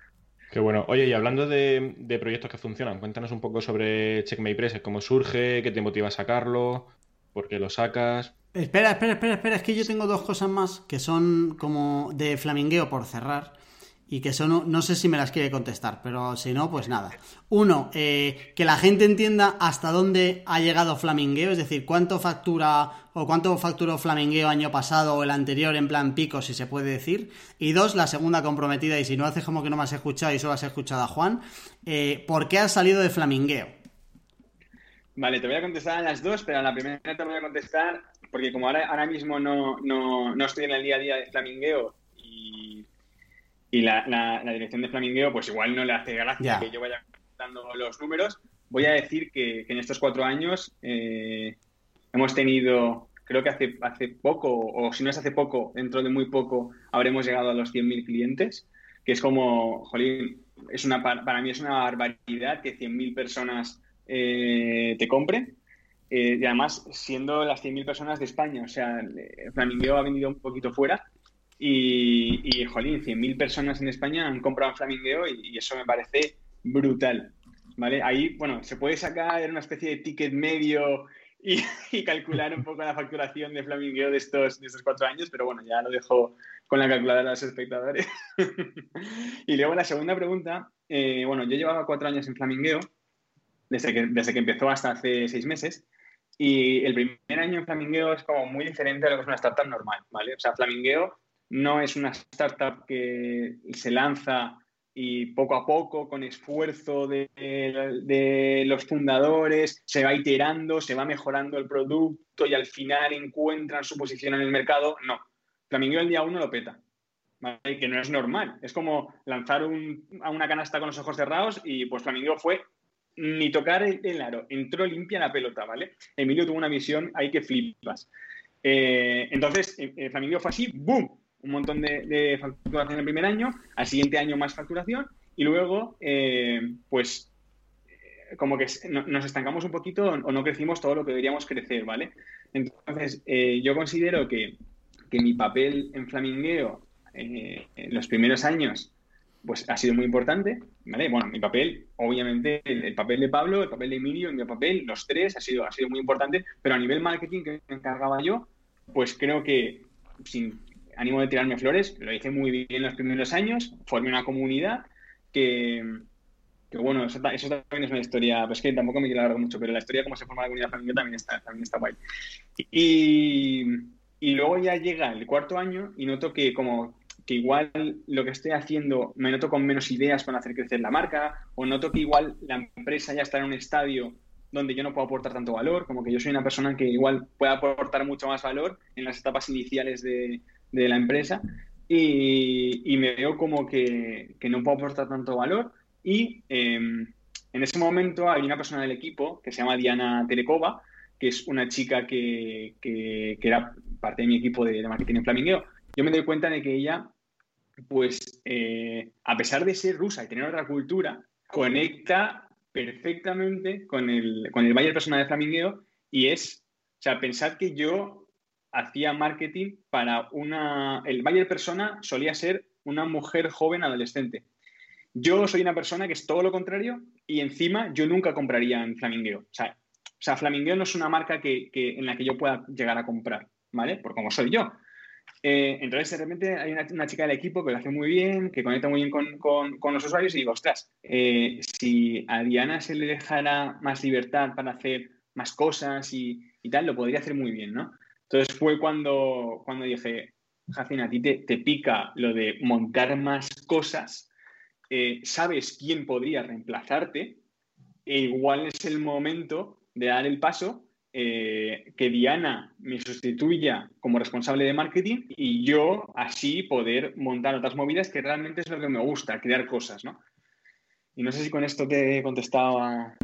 Qué bueno. Oye, y hablando de, proyectos que funcionan, cuéntanos un poco sobre Checkmate Press, cómo surge, qué te motiva a sacarlo, por qué lo sacas. Espera, espera, espera, espera, es que yo tengo dos cosas más que son como de flamingueo por cerrar y que son, no sé si me las quiere contestar, pero si no, pues nada. Uno, eh, que la gente entienda hasta dónde ha llegado Flamingueo, es decir, cuánto factura o cuánto facturó Flamingueo año pasado o el anterior en plan pico, si se puede decir. Y dos, la segunda comprometida, y si no haces como que no me has escuchado y solo has escuchado a Juan, eh, ¿por qué has salido de Flamingueo? Vale, te voy a contestar a las dos, pero a la primera te voy a contestar porque como ahora, ahora mismo no, no, no estoy en el día a día de Flamingueo y y la, la, dirección de Flamingueo, pues igual no le hace gracia que yo vaya dando los números. Voy a decir que, en estos cuatro años eh, hemos tenido, creo que hace, hace poco, o si no es hace poco, dentro de muy poco, habremos llegado a los 100.000 clientes, que es como, jolín, es una, para mí es una barbaridad que 100.000 personas eh, te compren. Eh, y además, siendo las 100.000 personas de España, o sea, Flamingueo ha venido un poquito fuera, y, y jolín, 100.000 personas en España han comprado Flamingueo y, eso me parece brutal. ¿Vale? Ahí, bueno, se puede sacar una especie de ticket medio y, calcular un poco la facturación de Flamingueo de estos, de estos cuatro años, pero bueno, ya lo dejo con la calculadora de los espectadores. y luego la segunda pregunta, eh, bueno, yo llevaba cuatro años en Flamingueo, desde que, desde que empezó hasta hace seis meses, y el primer año en Flamingueo es como muy diferente a lo que es una startup normal, ¿vale? O sea, Flamingueo no es una startup que se lanza y poco a poco, con esfuerzo de, los fundadores, se va iterando, se va mejorando el producto y al final encuentran su posición en el mercado. No, Flamingo el día uno lo peta. Que no es normal. Es como lanzar a una canasta con los ojos cerrados y pues Flamingo fue ni tocar el, aro, entró limpia la pelota, ¿vale? Emilio tuvo una visión ahí que flipas. Eh, entonces, eh, Flamingo fue así, ¡boom! un montón de, facturación el primer año, al siguiente año más facturación y luego, eh, pues, eh, como que nos estancamos un poquito o no crecimos todo lo que deberíamos crecer, ¿vale? Entonces, eh, yo considero que, mi papel en Flamingueo en los primeros años pues ha sido muy importante, ¿vale? Bueno, mi papel, obviamente, el, papel de Pablo, el papel de Emilio, mi papel, los tres, ha sido, ha sido muy importante, pero a nivel marketing que me encargaba yo, pues creo que sin ánimo de tirarme flores, lo hice muy bien en los primeros años, formé una comunidad que, que bueno, eso, también es una historia, pues que tampoco me quiero alargar mucho, pero la historia de cómo se forma la comunidad familiar también está, también está guay. Y, y luego ya llega el cuarto año y noto que como que igual lo que estoy haciendo me noto con menos ideas para hacer crecer la marca, o noto que igual la empresa ya está en un estadio donde yo no puedo aportar tanto valor, como que yo soy una persona que igual puede aportar mucho más valor en las etapas iniciales de, de la empresa y, me veo como que, que, no puedo aportar tanto valor y em, en ese momento hay una persona del equipo que se llama Diana Telecova, que es una chica que, que, era parte de mi equipo de, marketing en Flamingueo. Yo me doy cuenta de que ella, pues, eh, a pesar de ser rusa y tener otra cultura, conecta perfectamente con el, con el Bayer Persona de Flamingueo y es, o sea, pensad que yo hacía marketing para una... El Bayer Persona solía ser una mujer joven adolescente. Yo soy una persona que es todo lo contrario y encima yo nunca compraría en Flamingueo. O sea, o sea Flamingueo no es una marca que, en la que yo pueda llegar a comprar, ¿vale? Por como soy yo. Eh, entonces, de repente hay una, chica del equipo que lo hace muy bien, que conecta muy bien con, los usuarios y digo, ostras, eh, si a Diana se le dejara más libertad para hacer más cosas y, tal, lo podría hacer muy bien, ¿no? Entonces fue cuando, cuando dije, Jacina, a ti te, te pica lo de montar más cosas eh, sabes quién podría reemplazarte, e igual es el momento de dar el paso eh, que Diana me sustituya como responsable de marketing y yo así poder montar otras movidas que realmente es lo que me gusta, crear cosas, ¿no? Y no sé si con esto te he contestado a,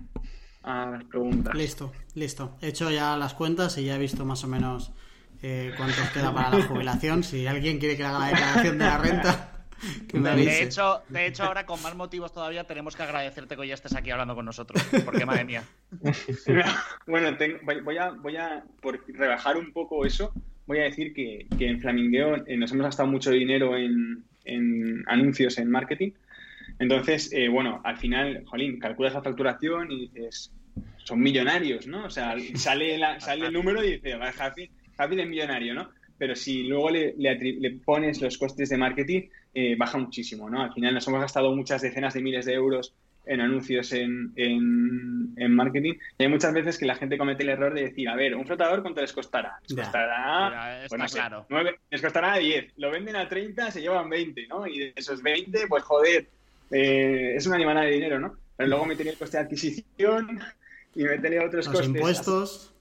las preguntas. Listo, listo. He hecho ya las cuentas y ya he visto más o menos eh, cuánto queda para la jubilación. Si alguien quiere que haga la declaración de la renta, de, hecho, de hecho, ahora con más motivos todavía tenemos que agradecerte que ya estés aquí hablando con nosotros. Porque, madre mía. bueno, voy, a, voy a, por rebajar un poco eso, voy a decir que, en Flamingueo eh, nos hemos gastado mucho dinero en, anuncios, en marketing. Entonces, eh, bueno, al final, jolín, calculas la facturación y dices, son millonarios, ¿no? O sea, sale, sale el número y dices, Javi, Javi es millonario, ¿no? Pero si luego le, le pones los costes de marketing, eh, baja muchísimo, ¿no? Al final nos hemos gastado muchas decenas de miles de euros en anuncios en, en, marketing. Y hay muchas veces que la gente comete el error de decir, a ver, un flotador, ¿cuánto les costará? Les costará, pues claro. les costará 10. Lo venden a 30, se llevan 20, ¿no? Y de esos 20, pues joder, eh, es una animada de dinero, ¿no? Pero luego me tenía el coste de adquisición y me tenía otros Los impuestos.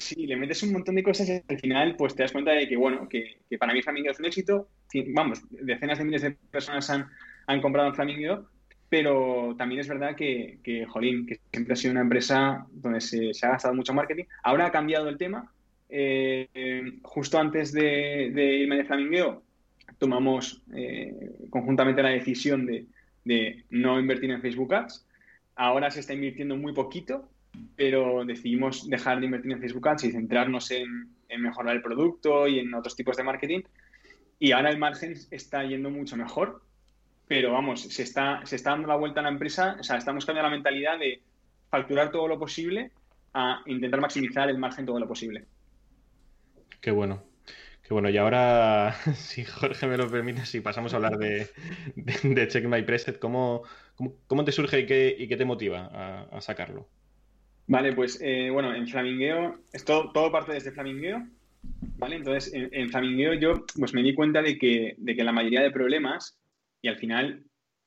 Sí, le metes un montón de cosas y al final pues te das cuenta de que, bueno, que, para mí Flamingo es un éxito. Vamos, decenas de miles de personas han, han comprado en Flamingo, pero también es verdad que, jolín, que siempre ha sido una empresa donde se, ha gastado mucho marketing. Ahora ha cambiado el tema. Eh, justo antes de, de, irme de Flamingo, tomamos eh, conjuntamente la decisión de, de no invertir en Facebook Ads. Ahora se está invirtiendo muy poquito pero decidimos dejar de invertir en Facebook Ads y centrarnos en, mejorar el producto y en otros tipos de marketing. Y ahora el margen está yendo mucho mejor, pero vamos, se está, dando la vuelta a la empresa, o sea, estamos cambiando la mentalidad de facturar todo lo posible a intentar maximizar el margen todo lo posible. Qué bueno. Qué bueno, y ahora, si Jorge me lo permite, si pasamos a hablar de, Check My Preset, ¿cómo, te surge y qué te motiva a sacarlo? Vale, pues eh, bueno, en Flamingueo, es todo, parte desde Flamingueo, ¿vale? Entonces, en, Flamingueo yo pues me di cuenta de que, de que la mayoría de problemas, y al final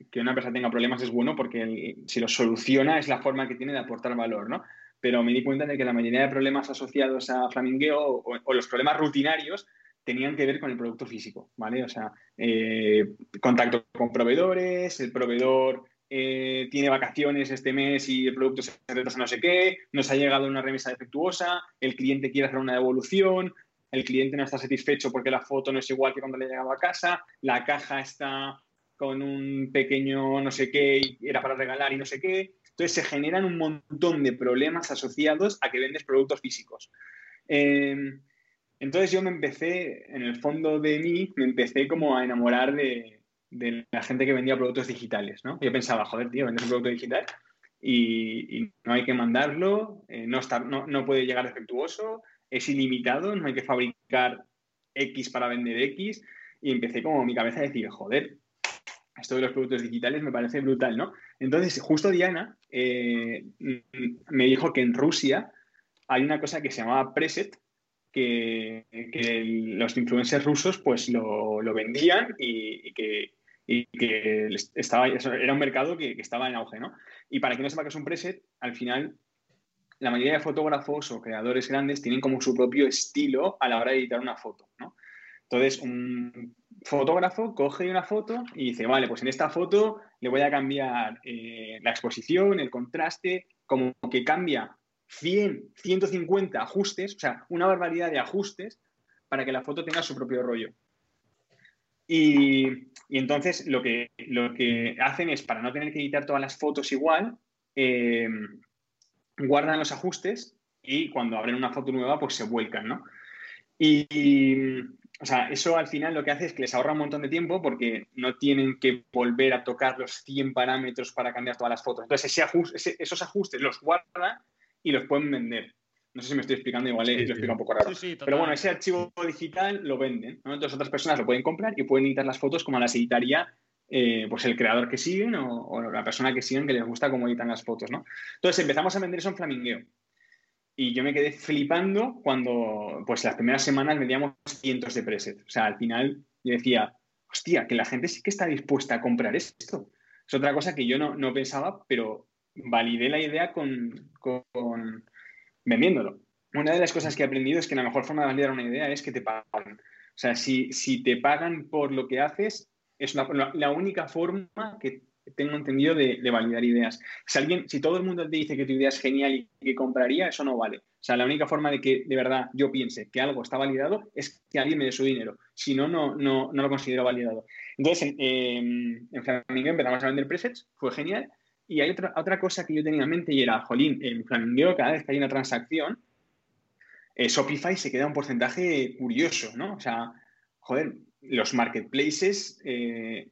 que una empresa tenga problemas es bueno porque si los soluciona es la forma que tiene de aportar valor, ¿no? Pero me di cuenta de que la mayoría de problemas asociados a Flamingueo o, los problemas rutinarios tenían que ver con el producto físico, ¿vale? O sea, eh, contacto con proveedores, el proveedor eh, tiene vacaciones este mes y el producto se retrasa no sé qué, nos ha llegado una remesa defectuosa, el cliente quiere hacer una devolución, el cliente no está satisfecho porque la foto no es igual que cuando le llegaba a casa, la caja está con un pequeño no sé qué y era para regalar y no sé qué. Entonces se generan un montón de problemas asociados a que vendes productos físicos. Em, entonces yo me empecé, en el fondo de mí, me empecé como a enamorar de, de la gente que vendía productos digitales, ¿no? Yo pensaba, joder, tío, vendes un producto digital y, no hay que mandarlo, eh, no, está, no, puede llegar defectuoso, es ilimitado, no hay que fabricar X para vender X. Y empecé como mi cabeza a decir, joder, esto de los productos digitales me parece brutal, ¿no? Entonces, justo Diana eh, me dijo que en Rusia hay una cosa que se llamaba Preset, que, los influencers rusos pues lo, vendían y, que, estaba, era un mercado que, estaba en auge, ¿no? Y para quien no sepa que es un preset, al final la mayoría de fotógrafos o creadores grandes tienen como su propio estilo a la hora de editar una foto, ¿no? Entonces, un fotógrafo coge una foto y dice, vale, pues en esta foto le voy a cambiar eh, la exposición, el contraste, como que cambia 100, 150 ajustes, o sea, una barbaridad de ajustes para que la foto tenga su propio rollo. Y, entonces lo que, lo que hacen es, para no tener que editar todas las fotos igual, eh, guardan los ajustes y cuando abren una foto nueva, pues se vuelcan, ¿no? Y, o sea, eso al final lo que hace es que les ahorra un montón de tiempo porque no tienen que volver a tocar los 100 parámetros para cambiar todas las fotos. Entonces, ese esos ajustes los guardan y los pueden vender. No sé si me estoy explicando, igual lo explico un poco raro. Pero bueno, ese archivo digital lo venden. Entonces otras personas lo pueden comprar y pueden editar las fotos como las editaría eh, pues el creador que siguen o, la persona que siguen que les gusta cómo editan las fotos. ¿no? Entonces empezamos a vender eso en Flamingueo. Y yo me quedé flipando cuando, pues las primeras semanas vendíamos cientos de presets. O sea, al final yo decía, hostia, que la gente sí que está dispuesta a comprar esto. Es otra cosa que yo no, no pensaba, pero validé la idea con, con, vendiéndolo. Una de las cosas que he aprendido es que la mejor forma de validar una idea es que te paguen. O sea, si, si te pagan por lo que haces, es la, única forma que tengo entendido de, validar ideas. Si, alguien, si todo el mundo te dice que tu idea es genial y que compraría, eso no vale. O sea, la única forma de que de verdad yo piense que algo está validado es que alguien me dé su dinero. Si no, no, no, lo considero validado. Entonces, en, en Flamingo empezamos a vender presets, fue genial. Y hay otra, otra cosa que yo tenía en mente y era, jolín, en Flamingo cada vez que hay una transacción, eh, Shopify se queda un porcentaje curioso, ¿no? O sea, joder, los marketplaces, eh,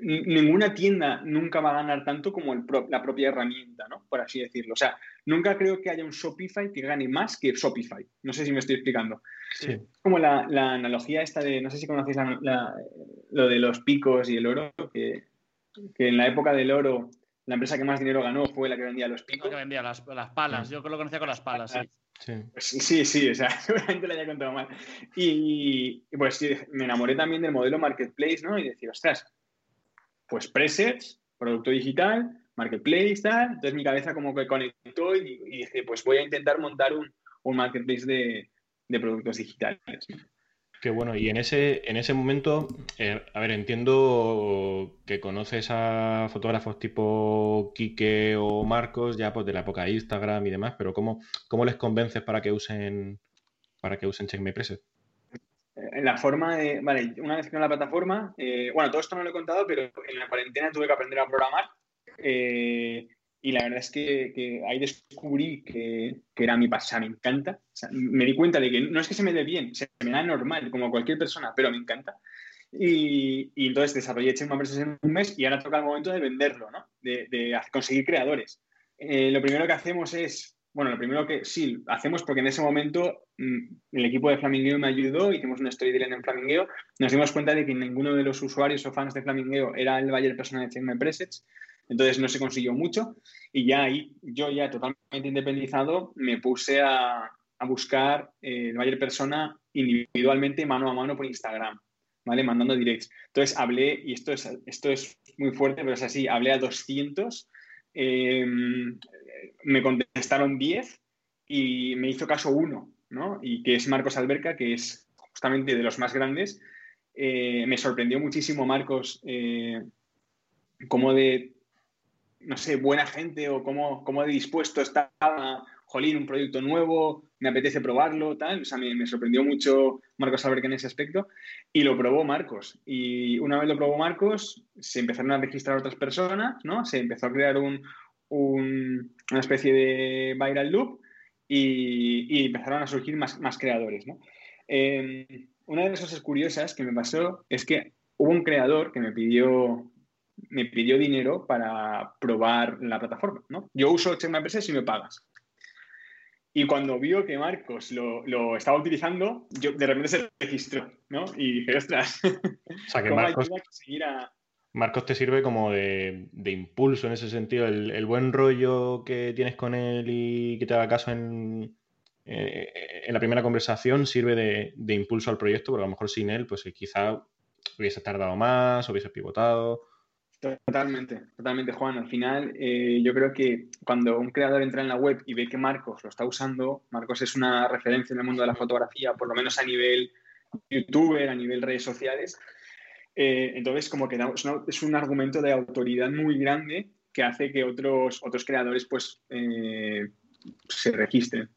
ninguna tienda nunca va a ganar tanto como la propia herramienta, ¿no? Por así decirlo. O sea, nunca creo que haya un Shopify que gane más que Shopify. No sé si me estoy explicando. Sí. Como la, analogía esta de, no sé si conocéis lo de los picos y el oro, que que en la época del oro la empresa que más dinero ganó fue la que vendía los picos. La que vendía las, palas, yo lo conocía con las palas, sí. Pues sí. sí, o sea, seguramente lo haya contado mal. Y, pues me enamoré también del modelo marketplace, ¿no? Y decir, ostras, pues presets, producto digital, marketplace, tal. Entonces mi cabeza como que conectó y, dije, pues voy a intentar montar un, marketplace de, de productos digitales. Qué bueno, y en ese, en ese momento, eh, a ver, entiendo que conoces a fotógrafos tipo Quique o Marcos, ya pues de la época de Instagram y demás, pero ¿cómo, cómo les convences para que usen para que usen Check? En la forma de, vale, una vez que en la plataforma, eh, bueno, todo esto no lo he contado, pero en la cuarentena tuve que aprender a programar. Eh, y la verdad es que, ahí descubrí que, era mi pasado, me encanta. me di cuenta de que no es que se me dé bien, se me da normal, como cualquier persona, pero me encanta. Y, entonces desarrollé Check en un mes y ahora toca el momento de venderlo, ¿no? de, conseguir creadores. Eh, lo primero que hacemos es, bueno, lo primero que sí, hacemos porque en ese momento mm, el equipo de Flamingueo me ayudó, hicimos una storytelling en Flamingueo, nos dimos cuenta de que ninguno de los usuarios o fans de Flamingueo era el buyer personal de Check My Presets entonces no se consiguió mucho y ya ahí, yo ya totalmente independizado, me puse a, buscar eh, mayor persona individualmente, mano a mano por Instagram, ¿vale? Mandando directs. Entonces hablé, y esto es, esto es muy fuerte, pero es así, hablé a 200, em, me contestaron 10 y me hizo caso uno, ¿no? Y que es Marcos Alberca, que es justamente de los más grandes. Eh, me sorprendió muchísimo Marcos eh, como de no sé, buena gente o cómo, cómo dispuesto estaba, jolín, un proyecto nuevo, me apetece probarlo, tal. O sea, me, sorprendió mucho Marcos Alberca en ese aspecto y lo probó Marcos. Y una vez lo probó Marcos, se empezaron a registrar otras personas, ¿no? Se empezó a crear un, una especie de viral loop y, empezaron a surgir más, más creadores, ¿no? Em, una de las cosas curiosas que me pasó es que hubo un creador que me pidió me pidió dinero para probar la plataforma, ¿no? Yo uso Check My y me pagas. Y cuando vio que Marcos lo, estaba utilizando, yo de repente se registró, ¿no? Y dije, ostras, o sea, que Marcos, conseguir a, Marcos te sirve como de, impulso en ese sentido. El, buen rollo que tienes con él y que te haga caso en, eh, en la primera conversación sirve de, impulso al proyecto, porque a lo mejor sin él, pues quizá hubiese tardado más, hubiese pivotado. Totalmente, totalmente, Juan. Al final, eh, yo creo que cuando un creador entra en la web y ve que Marcos lo está usando, Marcos es una referencia en el mundo de la fotografía, por lo menos a nivel youtuber, a nivel redes sociales, eh, entonces, como que es un argumento de autoridad muy grande que hace que otros, otros creadores pues, eh, se registren.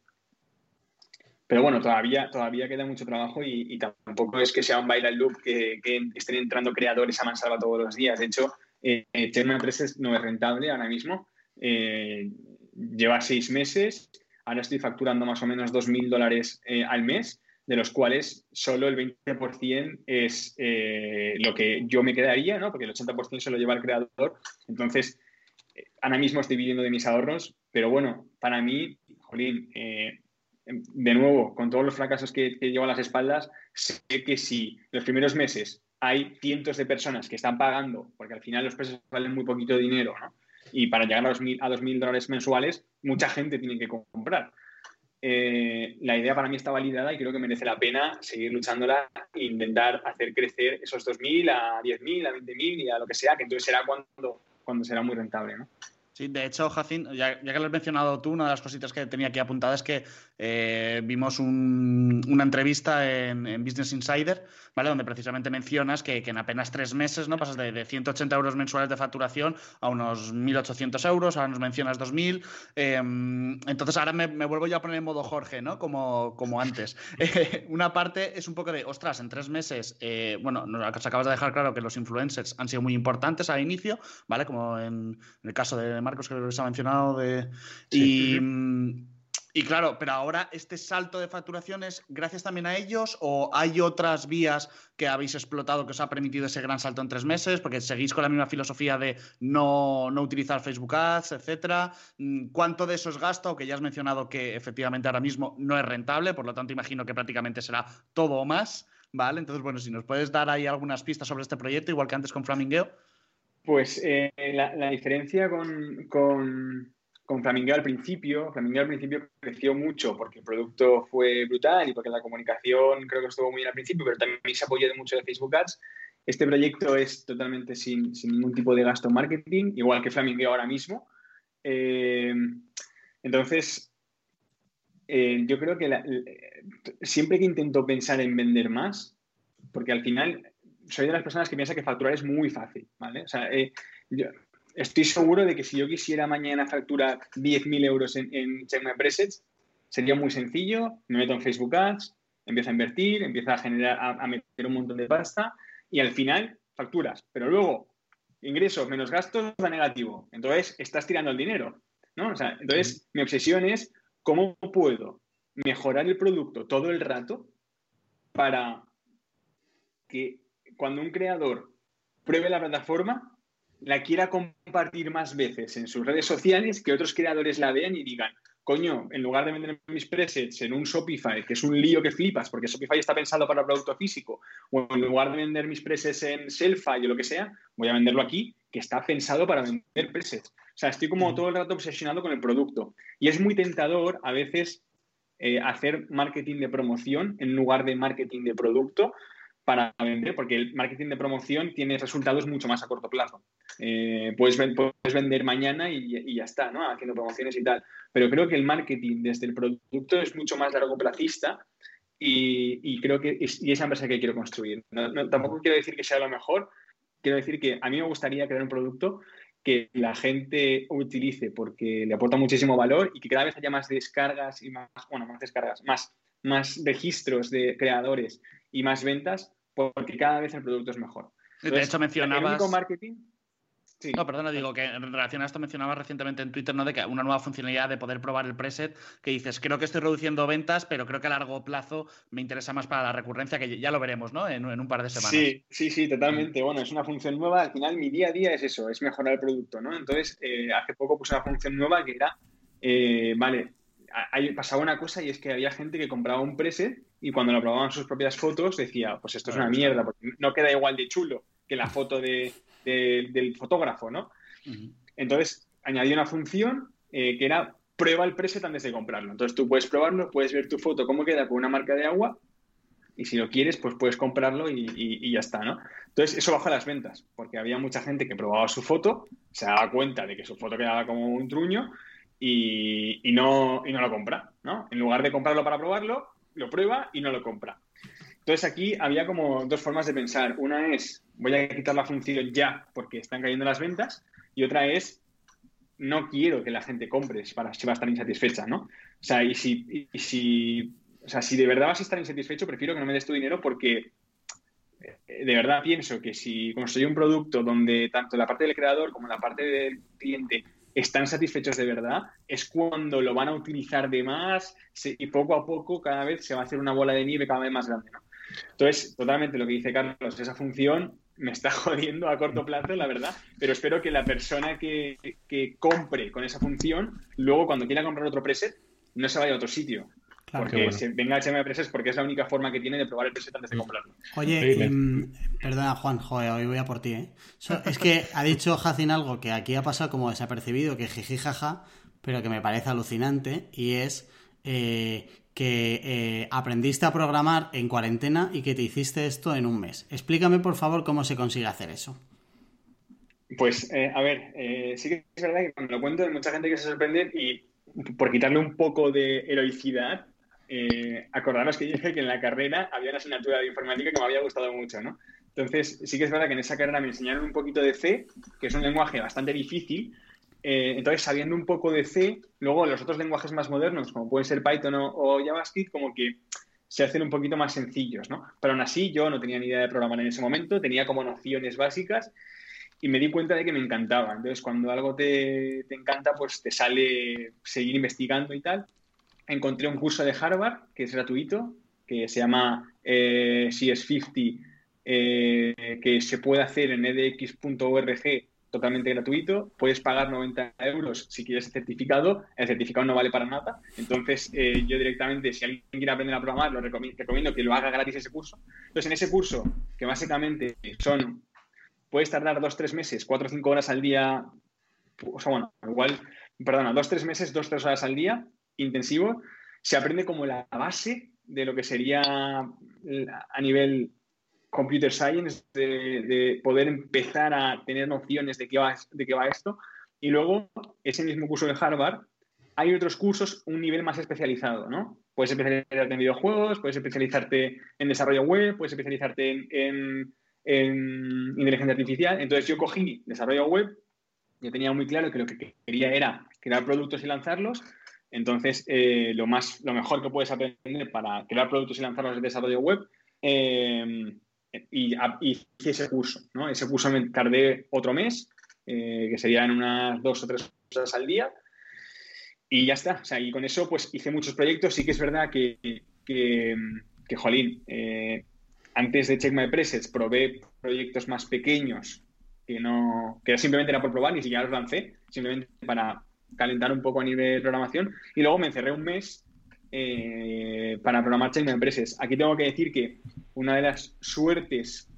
Pero bueno, todavía, todavía queda mucho trabajo y, tampoco es que sea un baile loop que, estén entrando creadores a mansalva todos los días. De hecho, eh, Empresas no es rentable ahora mismo. Eh, lleva seis meses. Ahora estoy facturando más o menos 2.000 dólares al mes de los cuales solo el 20% es eh, lo que yo me quedaría, ¿no? porque el 80% se lo lleva el creador. Entonces, eh, ahora mismo estoy viviendo de mis ahorros, pero bueno, para mí, Jolín, eh, de nuevo, con todos los fracasos que, llevo a las espaldas, sé que si los primeros meses hay cientos de personas que están pagando, porque al final los precios valen muy poquito dinero, ¿no? y para llegar a 2.000 a 2000 dólares mensuales, mucha gente tiene que comprar. Eh, la idea para mí está validada y creo que merece la pena seguir luchándola e intentar hacer crecer esos 2.000 a 10.000, a 20.000 y a lo que sea, que entonces será cuando, cuando será muy rentable. ¿no? Sí, de hecho, Jacin, ya, que lo has mencionado tú, una de las cositas que tenía aquí apuntada es que eh, vimos una entrevista en, Business Insider, ¿vale? Donde precisamente mencionas que, en apenas tres meses, ¿no? Pasas de, 180 euros mensuales de facturación a unos 1.800 euros, ahora nos mencionas 2.000. Em, entonces ahora me, vuelvo yo a poner en modo Jorge, ¿no? Como, como antes. una parte es un poco de, ostras, en tres meses, eh, bueno, nos acabas de dejar claro que los influencers han sido muy importantes al inicio, ¿vale? Como en el caso de Marcos, que se ha mencionado. De, y, claro, pero ahora este salto de facturación es gracias también a ellos o hay otras vías que habéis explotado que os ha permitido ese gran salto en tres meses, porque seguís con la misma filosofía de no, utilizar Facebook Ads, etcétera. Mm, ¿Cuánto de eso es gasto? Que ya has mencionado que efectivamente ahora mismo no es rentable, por lo tanto imagino que prácticamente será todo o más. ¿Vale? Entonces, bueno, si nos puedes dar ahí algunas pistas sobre este proyecto, igual que antes con Flamingo. Pues eh, la, diferencia con, con, Flamingo al principio, Flamingo al principio creció mucho porque el producto fue brutal y porque la comunicación creo que estuvo muy bien al principio, pero también se apoyó mucho de Facebook Ads. Este proyecto es totalmente sin, ningún tipo de gasto marketing, igual que Flamingo ahora mismo. Eh, entonces, eh, yo creo que siempre que intento pensar en vender más, porque al final soy de las personas que piensa que facturar es muy fácil, ¿vale? O sea, eh, estoy seguro de que si yo quisiera mañana facturar 10.000 euros en, en Check My Presets, sería muy sencillo, me meto en Facebook Ads, empiezo a invertir, empiezo a generar, a, meter un montón de pasta y al final facturas, pero luego ingresos menos gastos da negativo, entonces estás tirando el dinero, ¿no? O sea, entonces mi obsesión es cómo puedo mejorar el producto todo el rato para que cuando un creador pruebe la plataforma, la quiera compartir más veces en sus redes sociales, que otros creadores la vean y digan, coño, en lugar de vender mis presets en un Shopify, que es un lío que flipas, porque Shopify está pensado para producto físico, o en lugar de vender mis presets en Selfie o lo que sea, voy a venderlo aquí, que está pensado para vender presets. O sea, estoy como todo el rato obsesionado con el producto. Y es muy tentador a veces eh, hacer marketing de promoción en lugar de marketing de producto, para vender, porque el marketing de promoción tiene resultados mucho más a corto plazo. Eh, puedes, puedes, vender mañana y, ya está, ¿no? Haciendo promociones y tal. Pero creo que el marketing desde el producto es mucho más largo plazista y, creo que es y esa empresa que quiero construir. tampoco quiero decir que sea lo mejor, quiero decir que a mí me gustaría crear un producto que la gente utilice porque le aporta muchísimo valor y que cada vez haya más descargas y más, bueno, más descargas, más, más registros de creadores y más ventas porque cada vez el producto es mejor. de hecho, mencionabas. El marketing. No, perdona, digo que en relación a esto mencionabas recientemente en Twitter, ¿no? De que una nueva funcionalidad de poder probar el preset, que dices, creo que estoy reduciendo ventas, pero creo que a largo plazo me interesa más para la recurrencia, que ya lo veremos, ¿no? En, un par de semanas. Sí, sí, sí, totalmente. Bueno, es una función nueva. Al final, mi día a día es eso, es mejorar el producto, ¿no? Entonces, eh, hace poco puse una función nueva que era, eh, vale, pasaba una cosa y es que había gente que compraba un preset y cuando lo probaban sus propias fotos decía, pues esto es una mierda, porque no queda igual de chulo que la foto de, del fotógrafo, ¿no? Entonces, añadí una función eh, que era prueba el preset antes de comprarlo. Entonces, tú puedes probarlo, puedes ver tu foto, cómo queda con una marca de agua, y si lo quieres, pues puedes comprarlo y, ya está, ¿no? Entonces, eso baja las ventas, porque había mucha gente que probaba su foto, se daba cuenta de que su foto quedaba como un truño y, no, y no lo compra, ¿no? En lugar de comprarlo para probarlo, lo prueba y no lo compra. Entonces, aquí había como dos formas de pensar. Una es, voy a quitar la función ya porque están cayendo las ventas, y otra es, no quiero que la gente compre para, si va a estar insatisfecha, ¿no? O sea, y si, y si o sea, si de verdad vas a estar insatisfecho, prefiero que no me des tu dinero porque eh, de verdad pienso que si construyo un producto donde tanto la parte del creador como la parte del cliente están satisfechos de verdad, es cuando lo van a utilizar de más y poco a poco cada vez se va a hacer una bola de nieve cada vez más grande. Entonces, totalmente lo que dice Carlos, esa función me está jodiendo a corto plazo, la verdad, pero espero que la persona que, que compre con esa función, luego cuando quiera comprar otro preset, no se vaya a otro sitio, porque si venga HM Presets porque es la única forma que tiene de probar el preset antes de comprarlo. Oye, perdona Juan, joder, hoy voy a por ti, ¿eh? es que ha dicho Jacin algo que aquí ha pasado como desapercibido, que jiji jaja, pero que me parece alucinante, y es eh, que eh, aprendiste a programar en cuarentena y que te hiciste esto en un mes. Explícame, por favor, cómo se consigue hacer eso. Pues, eh, a ver, sí que es verdad que cuando lo cuento hay mucha gente que se sorprende y por quitarle un poco de heroicidad, eh, acordaros que dije que en la carrera había una asignatura de informática que me había gustado mucho, ¿no? Entonces, sí que es verdad que en esa carrera me enseñaron un poquito de C, que es un lenguaje bastante difícil. Eh, entonces, sabiendo un poco de C, luego los otros lenguajes más modernos, como pueden ser Python o, JavaScript, como que se hacen un poquito más sencillos, ¿no? Pero aún así, yo no tenía ni idea de programar en ese momento, tenía como nociones básicas y me di cuenta de que me encantaba. Entonces, cuando algo te, te encanta, pues te sale seguir investigando y tal encontré un curso de Harvard que es gratuito, que se llama eh, CS50, eh, que se puede hacer en edx.org totalmente gratuito. Puedes pagar 90 euros si quieres el certificado. El certificado no vale para nada. Entonces, eh, yo directamente, si alguien quiere aprender a programar, lo recomiendo, recomiendo que lo haga gratis ese curso. Entonces, en ese curso, que básicamente son, puedes tardar dos, tres meses, cuatro o cinco horas al día, o sea, bueno, igual, perdona, dos, tres meses, dos, tres horas al día, intensivo, se aprende como la base de lo que sería a nivel computer science, de, poder empezar a tener nociones de qué, va, de qué va esto. Y luego, ese mismo curso de Harvard, hay otros cursos un nivel más especializado, ¿no? Puedes especializarte en videojuegos, puedes especializarte en desarrollo web, puedes especializarte en, en inteligencia artificial. Entonces yo cogí desarrollo web, yo tenía muy claro que lo que quería era crear productos y lanzarlos, entonces, eh, lo, más, lo mejor que puedes aprender para crear productos y lanzarlos de desarrollo web, eh, y, hice ese curso, ¿no? Ese curso me tardé otro mes, eh, que serían unas dos o tres horas al día, y ya está. O sea, y con eso, pues hice muchos proyectos. Sí que es verdad que, que, que jolín, antes de Check My Presets probé proyectos más pequeños que no, que simplemente era por probar, ni siquiera los lancé, simplemente para calentar un poco a nivel de programación y luego me encerré un mes eh, para programar Chain Empresas. Aquí tengo que decir que una de las suertes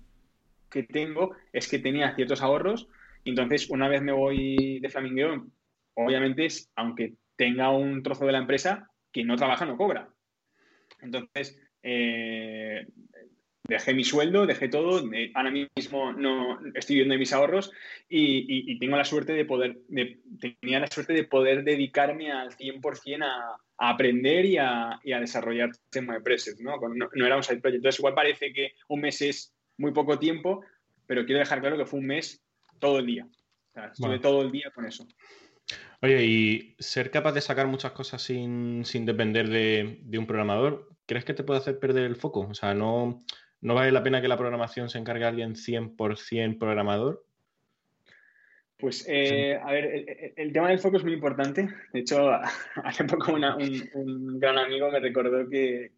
que tengo es que tenía ciertos ahorros entonces una vez me voy de Flamingo, obviamente es, aunque tenga un trozo de la empresa, que no trabaja no cobra. Entonces, eh, dejé mi sueldo, dejé todo, ahora mismo no estoy viendo mis ahorros y, tengo la suerte de poder, tenía la suerte de poder dedicarme al 100% a, a aprender y a, y a desarrollar tema de precios, ¿no? ¿no? No, era un side project. Entonces, igual parece que un mes es muy poco tiempo, pero quiero dejar claro que fue un mes todo el día. estuve todo el día con eso. Oye, y ser capaz de sacar muchas cosas sin, depender de, de, un programador, ¿crees que te puede hacer perder el foco? O sea, no, ¿No vale la pena que la programación se encargue a alguien 100% programador? Pues, eh, a ver, el, tema del foco es muy importante. De hecho, hace poco un, gran amigo me recordó que,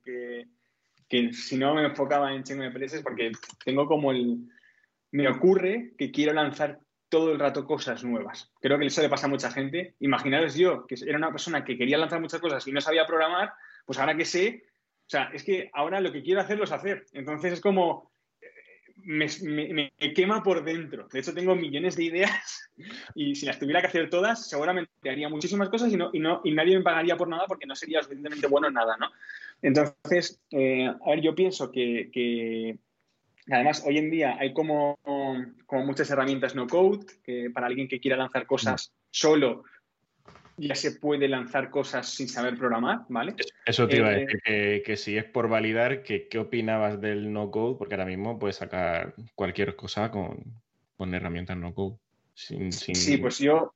si no me enfocaba en Chingo de Preses, porque tengo como el. Me ocurre que quiero lanzar todo el rato cosas nuevas. Creo que eso le pasa a mucha gente. Imaginaros yo, que era una persona que quería lanzar muchas cosas y no sabía programar, pues ahora que sé, o sea, es que ahora lo que quiero hacerlo es hacer. Entonces es como, me, quema por dentro. De hecho, tengo millones de ideas y si las tuviera que hacer todas, seguramente haría muchísimas cosas y, no, y, no, y nadie me pagaría por nada porque no sería suficientemente bueno en nada, ¿no? Entonces, eh, a ver, yo pienso que, además hoy en día hay como, como muchas herramientas no code, que para alguien que quiera lanzar cosas solo ya se puede lanzar cosas sin saber programar, ¿vale? Eso te iba a eh, decir, que, si es por validar, que, ¿qué opinabas del no-code? Porque ahora mismo puedes sacar cualquier cosa con, herramientas no-code. Sí, pues yo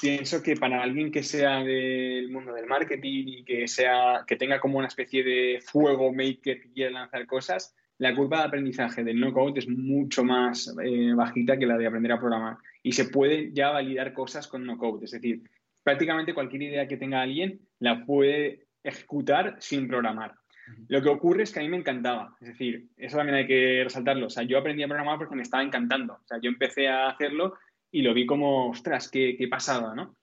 pienso que para alguien que sea del mundo del marketing y que, sea, que tenga como una especie de fuego maker que quiera lanzar cosas, la curva de aprendizaje del no-code es mucho más eh, bajita que la de aprender a programar. Y se puede ya validar cosas con no-code. Es decir, prácticamente cualquier idea que tenga alguien la puede ejecutar sin programar. Lo que ocurre es que a mí me encantaba, es decir, eso también hay que resaltarlo. O sea, yo aprendí a programar porque me estaba encantando. O sea, yo empecé a hacerlo y lo vi como, ostras, qué, qué pasada, ¿no?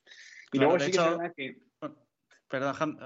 Y luego sí que es verdad que perdón,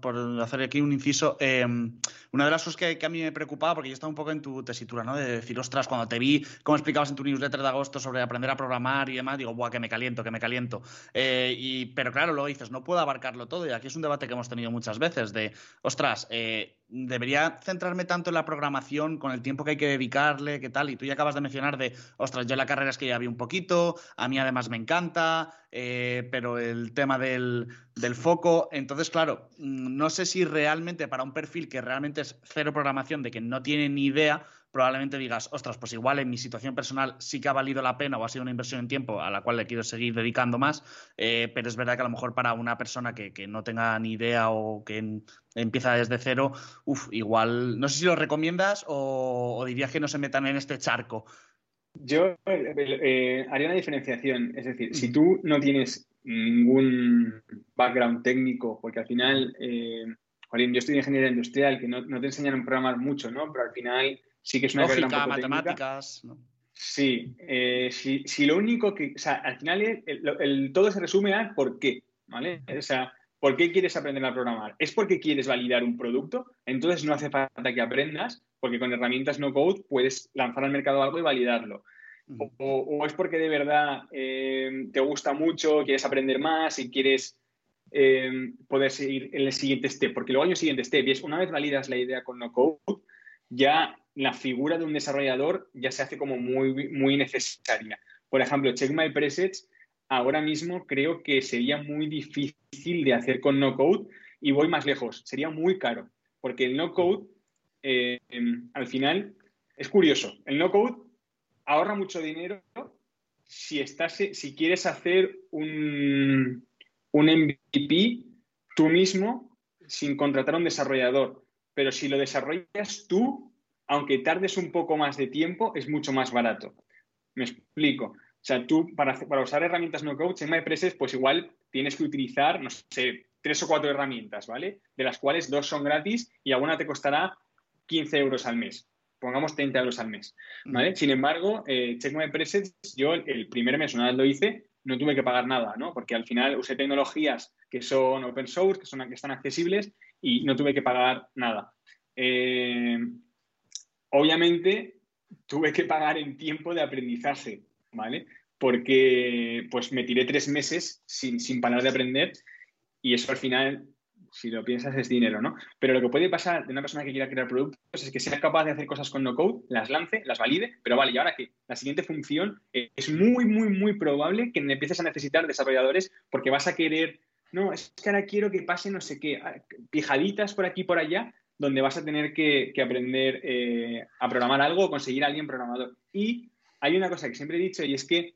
por, hacer aquí un inciso. Em, una de las cosas que, a mí me preocupaba, porque yo estaba un poco en tu tesitura, ¿no? De decir, ostras, cuando te vi, como explicabas en tu newsletter de agosto sobre aprender a programar y demás, digo, buah, que me caliento, que me caliento. Eh, y, pero claro, luego dices, no puedo abarcarlo todo. Y aquí es un debate que hemos tenido muchas veces de, ostras, eh, debería centrarme tanto en la programación con el tiempo que hay que dedicarle, qué tal. Y tú ya acabas de mencionar de, ostras, yo la carrera es que ya vi un poquito, a mí además me encanta, eh, pero el tema del, del, foco. Entonces, claro, mm, no sé si realmente para un perfil que realmente es cero programación, de que no tiene ni idea, probablemente digas, ostras, pues igual en mi situación personal sí que ha valido la pena o ha sido una inversión en tiempo a la cual le quiero seguir dedicando más, eh, pero es verdad que a lo mejor para una persona que, no tenga ni idea o que empieza desde cero, uff, igual, no sé si lo recomiendas o, dirías que no se metan en este charco. Yo eh, eh, haría una diferenciación, es decir, si tú no tienes ningún background técnico, porque al final, yo estoy en ingeniería industrial, que no, no te enseñan a programar mucho, ¿no? Pero al final sí que es una Lógica, matemáticas. Sí, eh, si, lo único que. O sea, al final el, todo se resume a por qué, ¿vale? O sea, ¿por qué quieres aprender a programar? ¿Es porque quieres validar un producto? Entonces no hace falta que aprendas, porque con herramientas no code puedes lanzar al mercado algo y validarlo. O, es porque de verdad eh, te gusta mucho, quieres aprender más y quieres eh, poder seguir en el siguiente step, porque luego hay un siguiente step y es una vez validas la idea con no code, ya la figura de un desarrollador ya se hace como muy, muy necesaria. Por ejemplo, Check My Presets ahora mismo creo que sería muy difícil de hacer con no code y voy más lejos, sería muy caro, porque el no code eh, al final es curioso, el no code ahorra mucho dinero si, estás, si quieres hacer un, un MVP tú mismo sin contratar a un desarrollador, pero si lo desarrollas tú, aunque tardes un poco más de tiempo, es mucho más barato. Me explico. O sea, tú para, para usar herramientas no code en pues igual tienes que utilizar, no sé, tres o cuatro herramientas, ¿vale? De las cuales dos son gratis y alguna te costará 15 euros al mes. Pongamos 30 euros al mes, ¿vale? Sin embargo, eh, Check My Presets, yo el primer mes una vez lo hice, no tuve que pagar nada, ¿no? Porque al final usé tecnologías que son open source, que, son, que están accesibles y no tuve que pagar nada. Eh, Obviamente, tuve que pagar en tiempo de aprendizaje, ¿vale? Porque pues me tiré tres meses sin, sin parar de aprender y eso al final, si lo piensas, es dinero, ¿no? Pero lo que puede pasar de una persona que quiera crear productos es que sea capaz de hacer cosas con no code, las lance, las valide, pero vale, y ahora que la siguiente función es muy, muy, muy probable que empieces a necesitar desarrolladores porque vas a querer, no, es que ahora quiero que pase no sé qué, ah, pijaditas por aquí por allá donde vas a tener que, aprender eh, a programar algo o conseguir a alguien programador. Y hay una cosa que siempre he dicho y es que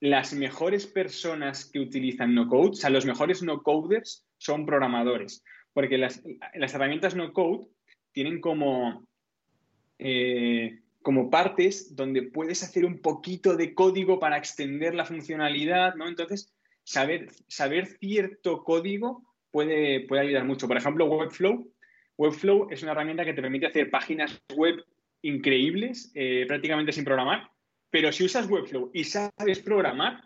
las mejores personas que utilizan no code, o sea, los mejores no coders son programadores, porque las, herramientas no code tienen como, eh, como partes donde puedes hacer un poquito de código para extender la funcionalidad, ¿no? Entonces, saber, saber cierto código puede, puede ayudar mucho. Por ejemplo, Webflow Webflow es una herramienta que te permite hacer páginas web increíbles, eh, prácticamente sin programar, pero si usas Webflow y sabes programar,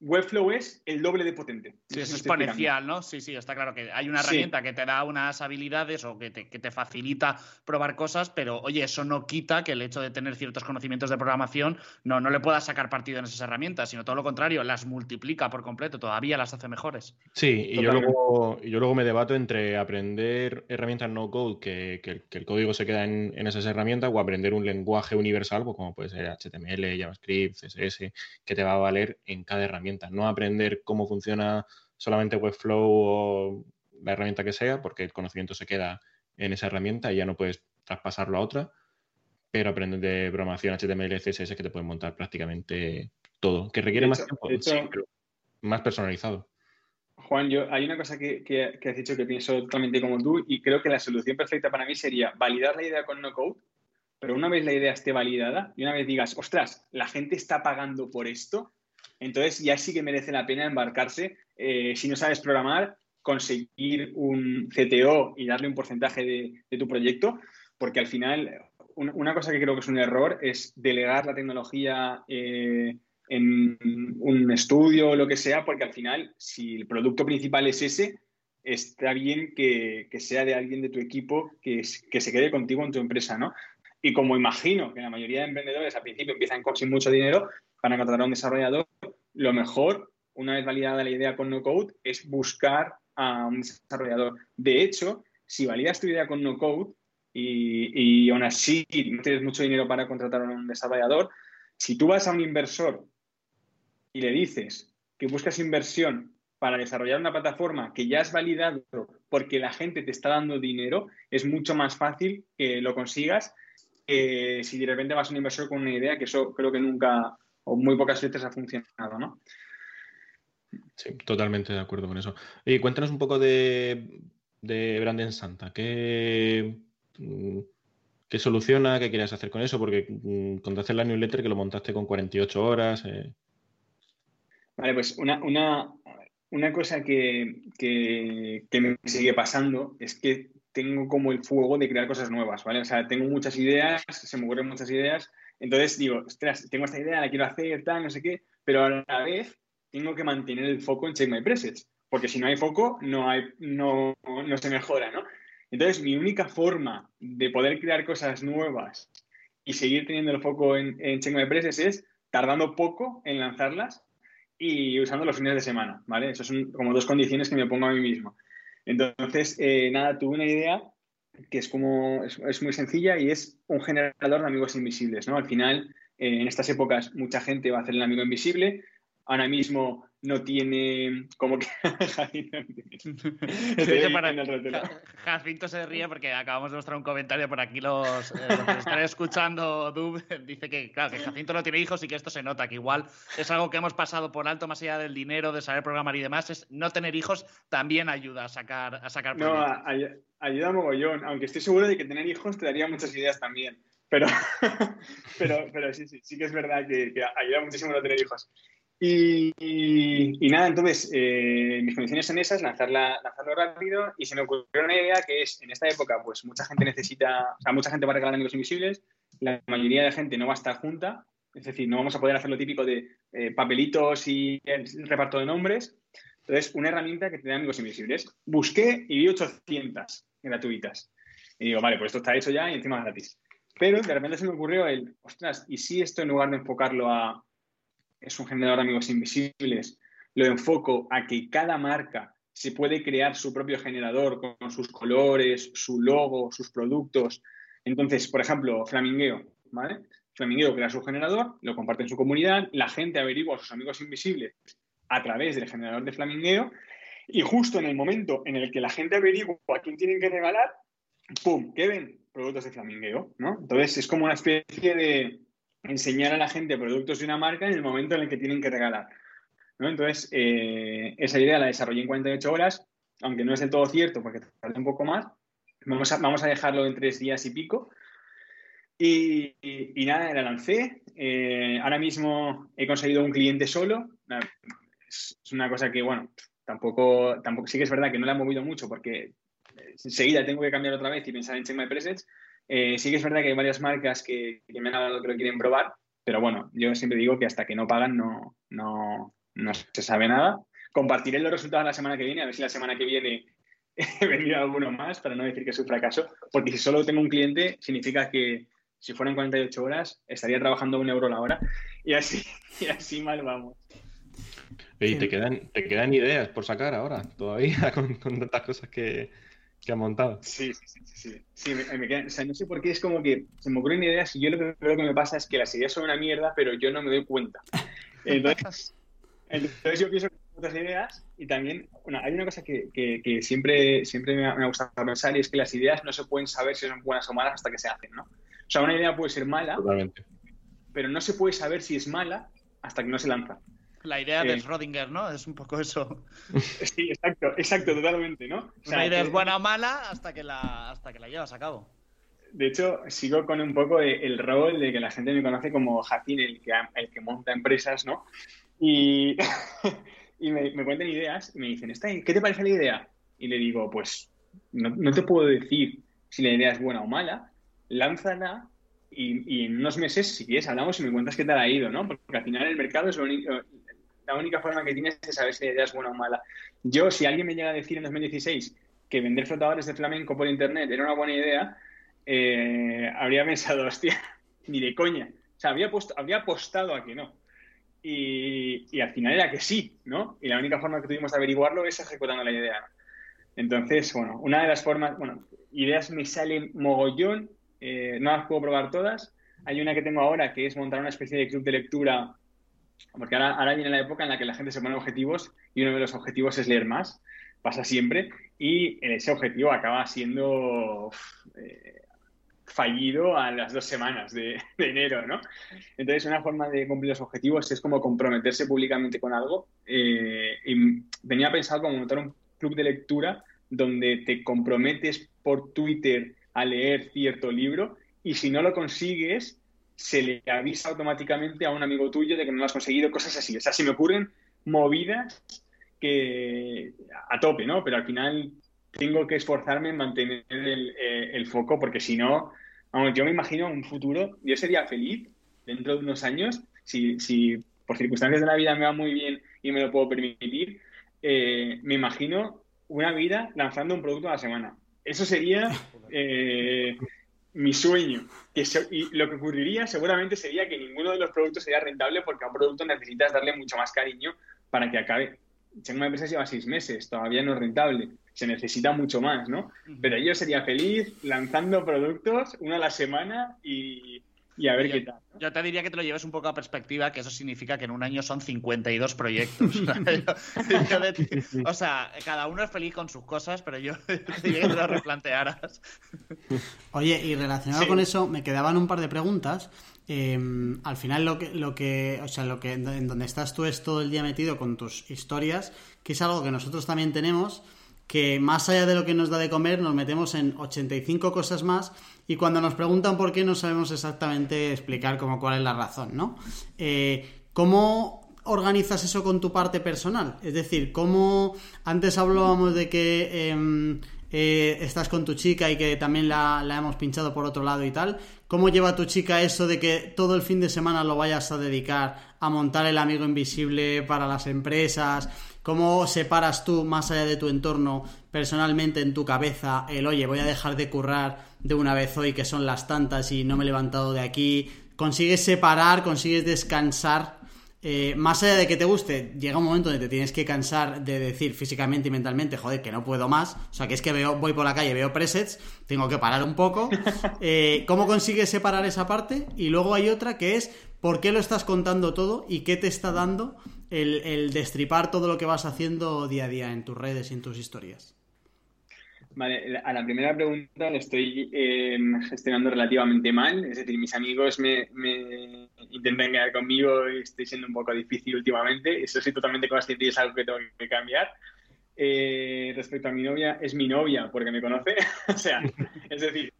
Webflow es el doble de potente. Sí, es exponencial, ¿no? Sí, sí, está claro que hay una herramienta que te da unas habilidades o que te, facilita probar cosas, pero oye, eso no quita que el hecho de tener ciertos conocimientos de programación no, no le puedas sacar partido en esas herramientas, sino todo lo contrario, las multiplica por completo, todavía las hace mejores. Sí, y yo, luego, yo luego me debato entre aprender herramientas no code, que, el código se queda en, esas herramientas, o aprender un lenguaje universal, pues como puede ser HTML, JavaScript, CSS, que te va a valer en cada herramienta no aprender cómo funciona solamente Webflow o la herramienta que sea, porque el conocimiento se queda en esa herramienta y ya no puedes traspasarlo a otra, pero aprender de programación HTML, CSS que te pueden montar prácticamente todo, que requiere más tiempo, más personalizado. Juan, yo, hay una cosa que, que, has dicho que pienso totalmente como tú y creo que la solución perfecta para mí sería validar la idea con no code, pero una vez la idea esté validada y una vez digas, ostras, la gente está pagando por esto, entonces ya sí que merece la pena embarcarse. Eh, si no sabes programar, conseguir un CTO y darle un porcentaje de, tu proyecto, porque al final una cosa que creo que es un error es delegar la tecnología eh, en un estudio o lo que sea, porque al final, si el producto principal es ese, está bien que, sea de alguien de tu equipo que, que, se quede contigo en tu empresa, ¿no? Y como imagino que la mayoría de emprendedores al principio empiezan con sin mucho dinero, para contratar a un desarrollador, lo mejor, una vez validada la idea con no code, es buscar a un desarrollador. De hecho, si validas tu idea con no code y, y aún así no tienes mucho dinero para contratar a un desarrollador, si tú vas a un inversor y le dices que buscas inversión para desarrollar una plataforma que ya has validado porque la gente te está dando dinero, es mucho más fácil que lo consigas que si de repente vas a un inversor con una idea, que eso creo que nunca, o muy pocas veces ha funcionado, ¿no? Sí, totalmente de acuerdo con eso. Y cuéntanos un poco de, de Branden Santa. ¿Qué, mm, ¿Qué soluciona? ¿Qué quieres hacer con eso? Porque mm, contaste la newsletter que lo montaste con 48 horas. Eh. Vale, pues una, cosa que, que, me sigue pasando es que tengo como el fuego de crear cosas nuevas, ¿vale? O sea, tengo muchas ideas, se me ocurren muchas ideas, entonces digo, ostras, tengo esta idea, la quiero hacer, tal, no sé qué, pero a la vez tengo que mantener el foco en Check My Presets, porque si no hay foco, no, hay, no, no se mejora, ¿no? Entonces, mi única forma de poder crear cosas nuevas y seguir teniendo el foco en, en Check My Presets es tardando poco en lanzarlas y usando los fines de semana, ¿vale? Esas son como dos condiciones que me pongo a mí mismo. Entonces, eh, nada, tuve una idea que es como, es, muy sencilla y es un generador de amigos invisibles, ¿no? Al final, eh, en estas épocas, mucha gente va a hacer el amigo invisible. Ahora mismo no tiene como que Jacinto se ríe porque acabamos de mostrar un comentario por aquí los, eh, que están escuchando Dub dice que claro que Jacinto no tiene hijos y que esto se nota que igual es algo que hemos pasado por alto más allá del dinero de saber programar y demás es no tener hijos también ayuda a sacar a sacar no ayuda mogollón aunque estoy seguro de que tener hijos te daría muchas ideas también pero pero, pero sí, sí, sí que es verdad que, que ayuda muchísimo no tener hijos y, nada, entonces, eh, mis condiciones son esas, lanzarlo rápido y se me ocurrió una idea que es, en esta época, pues mucha gente necesita, o sea, mucha gente va a regalar amigos invisibles, la mayoría de la gente no va a estar junta, es decir, no vamos a poder hacer lo típico de eh, papelitos y el reparto de nombres. Entonces, una herramienta que te da amigos invisibles. Busqué y vi 800 gratuitas. Y digo, vale, pues esto está hecho ya y encima gratis. Pero de repente se me ocurrió el, ostras, ¿y si esto en lugar de enfocarlo a es un generador de amigos invisibles, lo enfoco a que cada marca se puede crear su propio generador con sus colores, su logo, sus productos. Entonces, por ejemplo, Flamingueo, ¿vale? Flamingueo crea su generador, lo comparte en su comunidad, la gente averigua a sus amigos invisibles a través del generador de Flamingueo y justo en el momento en el que la gente averigua a quién tienen que regalar, ¡pum! ¿Qué ven? Productos de Flamingueo, ¿no? Entonces es como una especie de, enseñar a la gente productos de una marca en el momento en el que tienen que regalar. Entonces, eh, esa idea la desarrollé en 48 horas, aunque no es del todo cierto porque tardé un poco más. Vamos a, vamos a dejarlo en tres días y pico. Y, nada, la lancé. Eh, ahora mismo he conseguido un cliente solo. Es, una cosa que, bueno, tampoco, tampoco sí que es verdad que no la he movido mucho porque enseguida tengo que cambiar otra vez y pensar en Check My Presets, eh, sí que es verdad que hay varias marcas que, me han hablado que lo quieren probar, pero bueno, yo siempre digo que hasta que no pagan no, no, no se sabe nada. Compartiré los resultados la semana que viene, a ver si la semana que viene he alguno más, para no decir que es un fracaso, porque si solo tengo un cliente, significa que si fueran 48 horas, estaría trabajando un euro la hora, y así, y así mal vamos. Y te quedan, te quedan ideas por sacar ahora, todavía, con, tantas cosas que, que han montado. Sí, sí, sí. sí. me, quedan, o sea, no sé por qué es como que se me ocurren ideas y yo lo que creo que me pasa es que las ideas son una mierda, pero yo no me doy cuenta. Entonces, entonces yo pienso que otras ideas y también, bueno, hay una cosa que, que, siempre, siempre me ha, me ha, gustado pensar y es que las ideas no se pueden saber si son buenas o malas hasta que se hacen, ¿no? O sea, una idea puede ser mala, Totalmente. pero no se puede saber si es mala hasta que no se lanza. La idea de eh, Schrödinger, ¿no? Es un poco eso. Sí, exacto, exacto, totalmente, ¿no? O sea, Una idea es buena o mala hasta que, la, hasta que la llevas a cabo. De hecho, sigo con un poco el rol de que la gente me conoce como Jacín, el que, el que monta empresas, ¿no? Y, y me, me, cuentan ideas y me dicen, ¿qué te parece la idea? Y le digo, pues no, no te puedo decir si la idea es buena o mala, lánzala y, y, en unos meses, si quieres, hablamos y me cuentas qué tal ha ido, ¿no? Porque al final el mercado es lo único, la única forma que tienes de saber si la idea es buena o mala. Yo, si alguien me llega a decir en 2016 que vender flotadores de flamenco por internet era una buena idea, eh, habría pensado, hostia, ni de coña. O sea, habría, habría apostado a que no. Y, y, al final era que sí, ¿no? Y la única forma que tuvimos de averiguarlo es ejecutando la idea. Entonces, bueno, una de las formas, bueno, ideas me salen mogollón, eh, no las puedo probar todas. Hay una que tengo ahora que es montar una especie de club de lectura porque ahora, viene la época en la que la gente se pone objetivos y uno de los objetivos es leer más, pasa siempre, y ese objetivo acaba siendo eh, fallido a las dos semanas de, enero, ¿no? Entonces, una forma de cumplir los objetivos es como comprometerse públicamente con algo. Eh, y venía pensado como montar un club de lectura donde te comprometes por Twitter a leer cierto libro y si no lo consigues, se le avisa automáticamente a un amigo tuyo de que no lo has conseguido, cosas así. O sea, si me ocurren movidas que a tope, ¿no? Pero al final tengo que esforzarme en mantener el, eh, foco porque si no, vamos, yo me imagino un futuro, yo sería feliz dentro de unos años, si, si por circunstancias de la vida me va muy bien y me lo puedo permitir, eh, me imagino una vida lanzando un producto a la semana. Eso sería eh, mi sueño. y lo que ocurriría seguramente sería que ninguno de los productos sería rentable porque a un producto necesitas darle mucho más cariño para que acabe. Si una empresa lleva seis meses, todavía no es rentable, se necesita mucho más, ¿no? Pero yo sería feliz lanzando productos una a la semana y, y a ver qué tal. Yo te diría que te lo lleves un poco a perspectiva, que eso significa que en un año son 52 proyectos. o sea, cada uno es feliz con sus cosas, pero yo te diría que te lo replantearas. Oye, y relacionado con eso, me quedaban un par de preguntas. Em, al final lo que, lo que, o sea, lo que en donde estás tú es todo el día metido con tus historias, que es algo que nosotros también tenemos, que más allá de lo que nos da de comer, nos metemos en 85 cosas más y cuando nos preguntan por qué no sabemos exactamente explicar como cuál es la razón, ¿no? Eh, ¿Cómo organizas eso con tu parte personal? Es decir, ¿cómo antes hablábamos de que em, eh, estás con tu chica y que también la, la, hemos pinchado por otro lado y tal? ¿Cómo lleva tu chica eso de que todo el fin de semana lo vayas a dedicar a montar el amigo invisible para las empresas? ¿Cómo separas tú, más allá de tu entorno, personalmente en tu cabeza, el oye, voy a dejar de currar de una vez hoy que son las tantas y no me he levantado de aquí? ¿Consigues separar, consigues descansar? Eh, más allá de que te guste, llega un momento donde te tienes que cansar de decir físicamente y mentalmente, joder, que no puedo más. O sea, que es que veo, voy por la calle, veo presets, tengo que parar un poco. Eh, ¿Cómo consigues separar esa parte? Y luego hay otra que es, ¿por qué lo estás contando todo y qué te está dando el, destripar todo lo que vas haciendo día a día en tus redes y en tus historias? Vale, a la primera pregunta le estoy em, gestionando relativamente mal. Es decir, mis amigos me, intentan quedar conmigo y estoy siendo un poco difícil últimamente. Eso sí, totalmente consciente y es algo que tengo que cambiar. Eh, respecto a mi novia, es mi novia porque me conoce. o sea, es decir,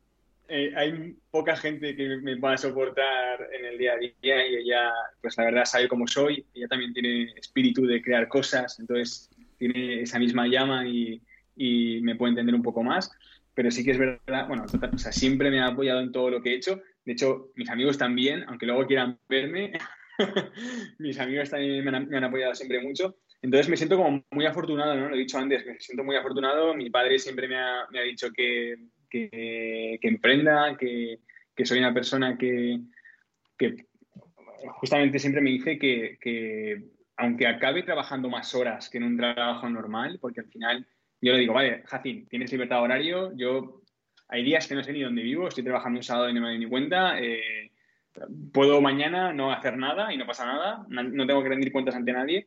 eh, hay poca gente que me pueda soportar en el día a día y ella, pues la verdad, sabe cómo soy. Ella también tiene espíritu de crear cosas, entonces tiene esa misma llama y, y me puede entender un poco más. Pero sí que es verdad, bueno, siempre me ha apoyado en todo lo que he hecho. De hecho, mis amigos también, aunque luego quieran verme, Mis amigos también me han, apoyado siempre mucho. Entonces me siento como muy afortunado, ¿no? Lo he dicho antes, me siento muy afortunado. Mi padre siempre me ha, me ha dicho que, que, emprenda, que, que, soy una persona que, que, justamente siempre me dice que, que, aunque acabe trabajando más horas que en un trabajo normal, porque al final yo le digo, vale, Jacín, tienes libertad de horario, yo hay días que no sé ni dónde vivo, estoy trabajando un sábado y no me doy ni cuenta, eh, puedo mañana no hacer nada y no pasa nada, no tengo que rendir cuentas ante nadie,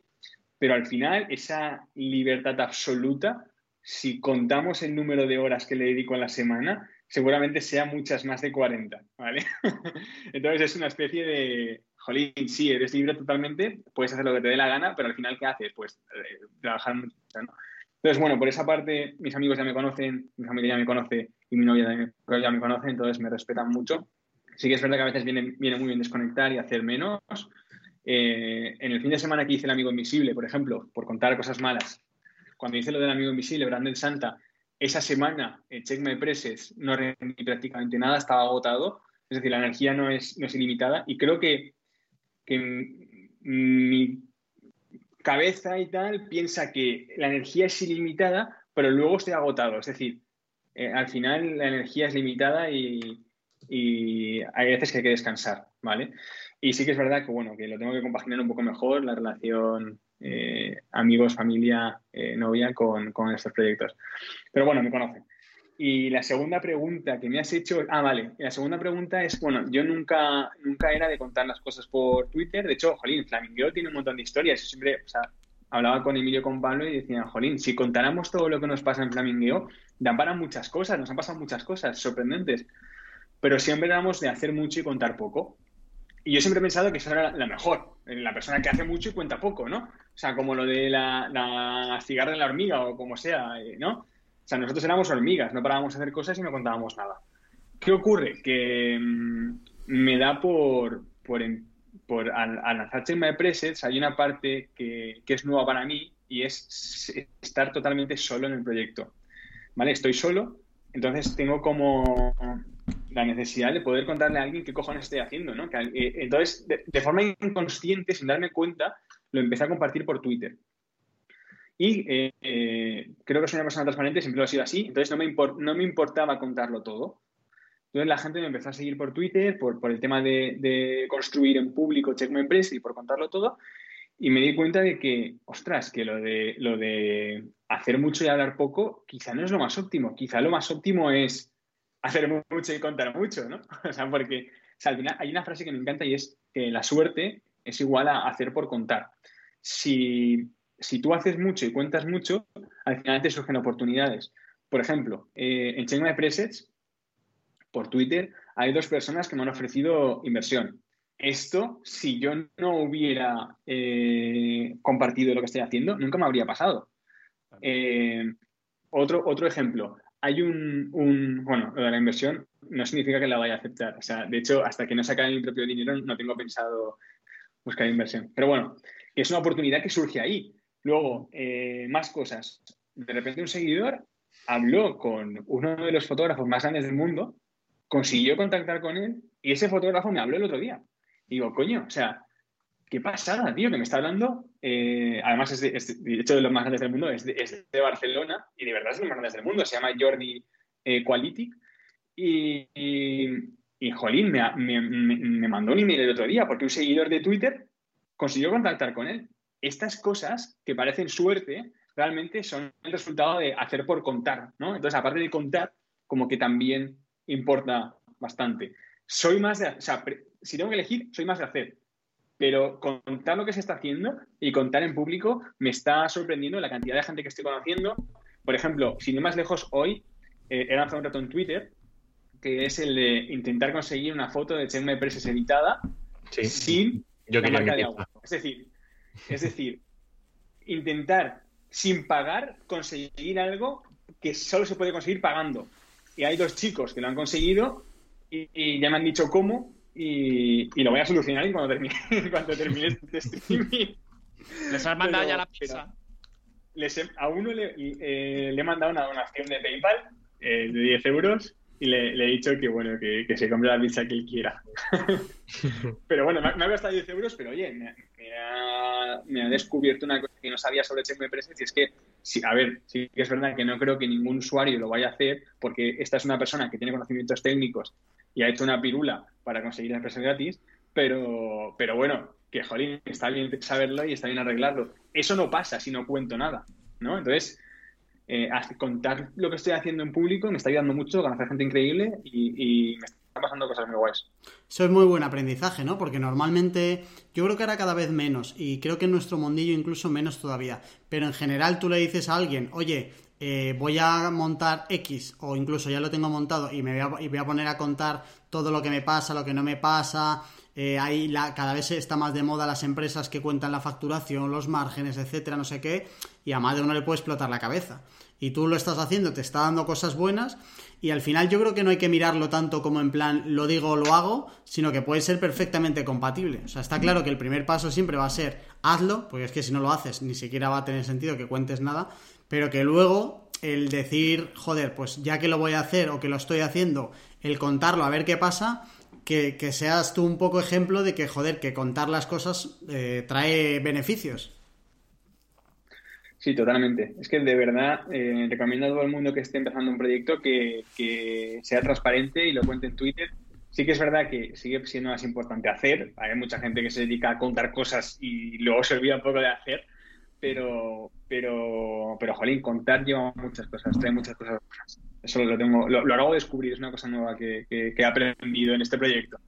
pero al final esa libertad absoluta, si contamos el número de horas que le dedico a la semana, seguramente sea muchas más de 40, ¿vale? Entonces es una especie de, jolín, sí, eres libre totalmente, puedes hacer lo que te dé la gana, pero al final, ¿qué haces? Pues eh, trabajar mucho, ¿no? Entonces, bueno, por esa parte, mis amigos ya me conocen, mi familia ya me conoce y mi novia ya me conoce, entonces me respetan mucho. Sí que es verdad que a veces viene, viene muy bien desconectar y hacer menos. Eh, en el fin de semana que hice el amigo invisible, por ejemplo, por contar cosas malas, cuando hice lo del amigo invisible, Brandon Santa, esa semana, el Check My Presses, no rendí prácticamente nada, estaba agotado. Es decir, la energía no es, no es ilimitada y creo que, que mi cabeza y tal piensa que la energía es ilimitada, pero luego estoy agotado. Es decir, eh, al final la energía es limitada y, hay veces que hay que descansar, ¿vale? Y sí que es verdad que, bueno, que lo tengo que compaginar un poco mejor, la relación eh, amigos, familia, eh, novia con, con estos proyectos. Pero bueno, me conocen. Y la segunda pregunta que me has hecho, ah, vale, la segunda pregunta es, bueno, yo nunca, nunca era de contar las cosas por Twitter, de hecho, jolín, Flamingo tiene un montón de historias, yo siempre, o sea, hablaba con Emilio, con Pablo y decían, jolín, si contáramos todo lo que nos pasa en Flamingo, dan para muchas cosas, nos han pasado muchas cosas sorprendentes, pero siempre éramos de hacer mucho y contar poco. Y yo siempre he pensado que eso era la mejor, la persona que hace mucho y cuenta poco, ¿no? O sea, como lo de la, la cigarra en la hormiga o como sea, eh, ¿no? O sea, nosotros éramos hormigas, no parábamos a hacer cosas y no contábamos nada. ¿Qué ocurre? Que mm, me da por, por, por al, lanzar Check My Presets hay una parte que, que, es nueva para mí y es estar totalmente solo en el proyecto. ¿Vale? Estoy solo, entonces tengo como la necesidad de poder contarle a alguien qué cojones estoy haciendo, ¿no? Eh, entonces, de, forma inconsciente, sin darme cuenta, lo empecé a compartir por Twitter. Y eh, creo que soy una persona transparente, siempre lo ha sido así, entonces no me, no me importaba contarlo todo. Entonces la gente me empezó a seguir por Twitter, por, por el tema de, construir en público Check My Empresa y por contarlo todo. Y me di cuenta de que, ostras, que lo de, lo de hacer mucho y hablar poco quizá no es lo más óptimo. Quizá lo más óptimo es hacer mucho y contar mucho, ¿no? O sea, porque al final hay una frase que me encanta y es que la suerte es igual a hacer por contar. Si si tú haces mucho y cuentas mucho, al final te surgen oportunidades. Por ejemplo, eh, en Chain My Presets, por Twitter, hay dos personas que me han ofrecido inversión. Esto, si yo no hubiera eh, compartido lo que estoy haciendo, nunca me habría pasado. Eh, otro, otro ejemplo, hay un, un, bueno, lo de la inversión no significa que la vaya a aceptar. O sea, de hecho, hasta que no saque mi propio dinero, no tengo pensado buscar inversión. Pero bueno, es una oportunidad que surge ahí. Luego, eh, más cosas. De repente un seguidor habló con uno de los fotógrafos más grandes del mundo, consiguió contactar con él y ese fotógrafo me habló el otro día. Y digo, coño, o sea, qué pasada, tío, que me está hablando. Eh, además, es de, hecho de los más grandes del mundo, es de, Barcelona y de verdad es de los más grandes del mundo. Se llama Jordi eh, Quality. Y, y, jolín, me, me, me, mandó un email el otro día porque un seguidor de Twitter consiguió contactar con él estas cosas que parecen suerte realmente son el resultado de hacer por contar, ¿no? Entonces, aparte de contar, como que también importa bastante. Soy más de, o sea, si tengo que elegir, soy más de hacer. Pero contar lo que se está haciendo y contar en público me está sorprendiendo la cantidad de gente que estoy conociendo. Por ejemplo, sin ir más lejos, hoy eh, he lanzado un reto en Twitter que es el de intentar conseguir una foto de Check My Presses editada sin Yo la marca de agua. Es decir, es decir, intentar sin pagar conseguir algo que solo se puede conseguir pagando. Y hay dos chicos que lo han conseguido y, ya me han dicho cómo y, lo voy a solucionar cuando termine, cuando termine este streaming. ¿Les has mandado ya la pizza? a uno le, eh, le, he mandado una donación de PayPal eh, de 10 euros y le, he dicho que bueno, que, se compre la pizza que él quiera. pero bueno, me, ha gastado 10 euros, pero oye, me, ha, descubierto una cosa que no sabía sobre Checkmate Presence y es que, sí, a ver, sí que es verdad que no creo que ningún usuario lo vaya a hacer porque esta es una persona que tiene conocimientos técnicos y ha hecho una pirula para conseguir la empresa gratis, pero, pero bueno, que jolín, está bien saberlo y está bien arreglarlo. Eso no pasa si no cuento nada, ¿no? Entonces, eh, contar lo que estoy haciendo en público me está ayudando mucho, conocer gente increíble y, me están pasando cosas muy guays. Eso es muy buen aprendizaje, ¿no? Porque normalmente yo creo que ahora cada vez menos y creo que en nuestro mundillo incluso menos todavía. Pero en general tú le dices a alguien, oye, eh, voy a montar X o incluso ya lo tengo montado y me voy a, y voy a poner a contar todo lo que me pasa, lo que no me pasa, eh, ahí la, cada vez está más de moda las empresas que cuentan la facturación, los márgenes, etcétera, no sé qué, y a más de uno le puede explotar la cabeza. Y tú lo estás haciendo, te está dando cosas buenas, y al final yo creo que no hay que mirarlo tanto como en plan lo digo o lo hago, sino que puede ser perfectamente compatible. O sea, está claro que el primer paso siempre va a ser hazlo, porque es que si no lo haces ni siquiera va a tener sentido que cuentes nada, pero que luego el decir, joder, pues ya que lo voy a hacer o que lo estoy haciendo, el contarlo a ver qué pasa, que, seas tú un poco ejemplo de que, joder, que contar las cosas eh, trae beneficios. Sí, totalmente. Es que de verdad eh, recomiendo a todo el mundo que esté empezando un proyecto que, sea transparente y lo cuente en Twitter. Sí que es verdad que sigue siendo más importante hacer. Hay mucha gente que se dedica a contar cosas y luego se olvida un poco de hacer. Pero, pero, pero, jolín, contar lleva muchas cosas, trae muchas cosas eso lo tengo, lo, lo descubrir, es una cosa nueva que, he aprendido en este proyecto.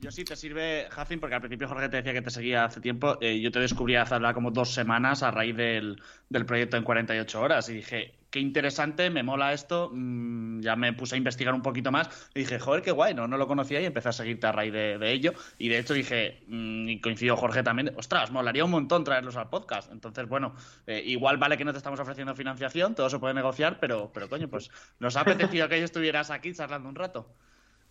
Yo sí te sirve, Jacin, porque al principio Jorge te decía que te seguía hace tiempo. Eh, yo te descubrí hace como dos semanas a raíz del, del, proyecto en 48 horas y dije, qué interesante, me mola esto. Mm, ya me puse a investigar un poquito más y dije, joder, qué guay, no, no lo conocía y empecé a seguirte a raíz de, ello. Y de hecho dije, mm, y coincidió Jorge también, ostras, molaría un montón traerlos al podcast. Entonces, bueno, eh, igual vale que no te estamos ofreciendo financiación, todo se puede negociar, pero, pero coño, pues nos ha apetecido que estuvieras aquí charlando un rato.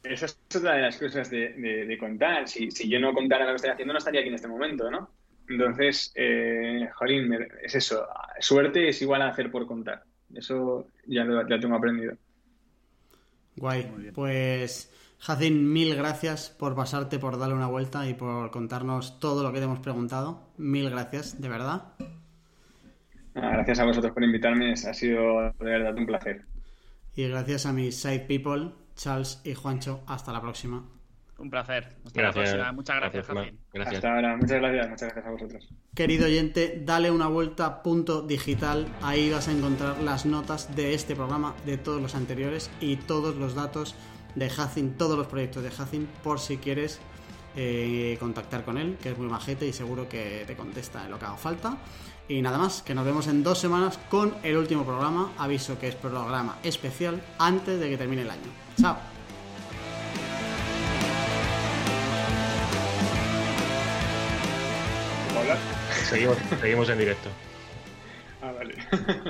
Esa es otra de las cosas de, contar. Si, si, yo no contara lo que estoy haciendo, no estaría aquí en este momento, ¿no? Entonces, eh, jolín, es eso. Suerte es igual a hacer por contar. Eso ya lo, tengo aprendido. Guay. Pues, Jacín, mil gracias por pasarte, por darle una vuelta y por contarnos todo lo que te hemos preguntado. Mil gracias, de verdad. Gracias a vosotros por invitarme. Ha sido de verdad un placer. Y gracias a mis side people, Charles y Juancho. Hasta la próxima. Un placer. Hasta la próxima. Muchas gracias, gracias Hasta ahora. Muchas gracias. Muchas gracias a vosotros. Querido oyente, dale una vuelta punto digital. Ahí vas a encontrar las notas de este programa, de todos los anteriores y todos los datos de Hacin, todos los proyectos de Hacin, por si quieres eh, contactar con él, que es muy majete y seguro que te contesta en lo que haga falta. Y nada más, que nos vemos en dos semanas con el último programa. Aviso que es programa especial antes de que termine el año. Chao. Seguimos, seguimos en directo. Ah, vale.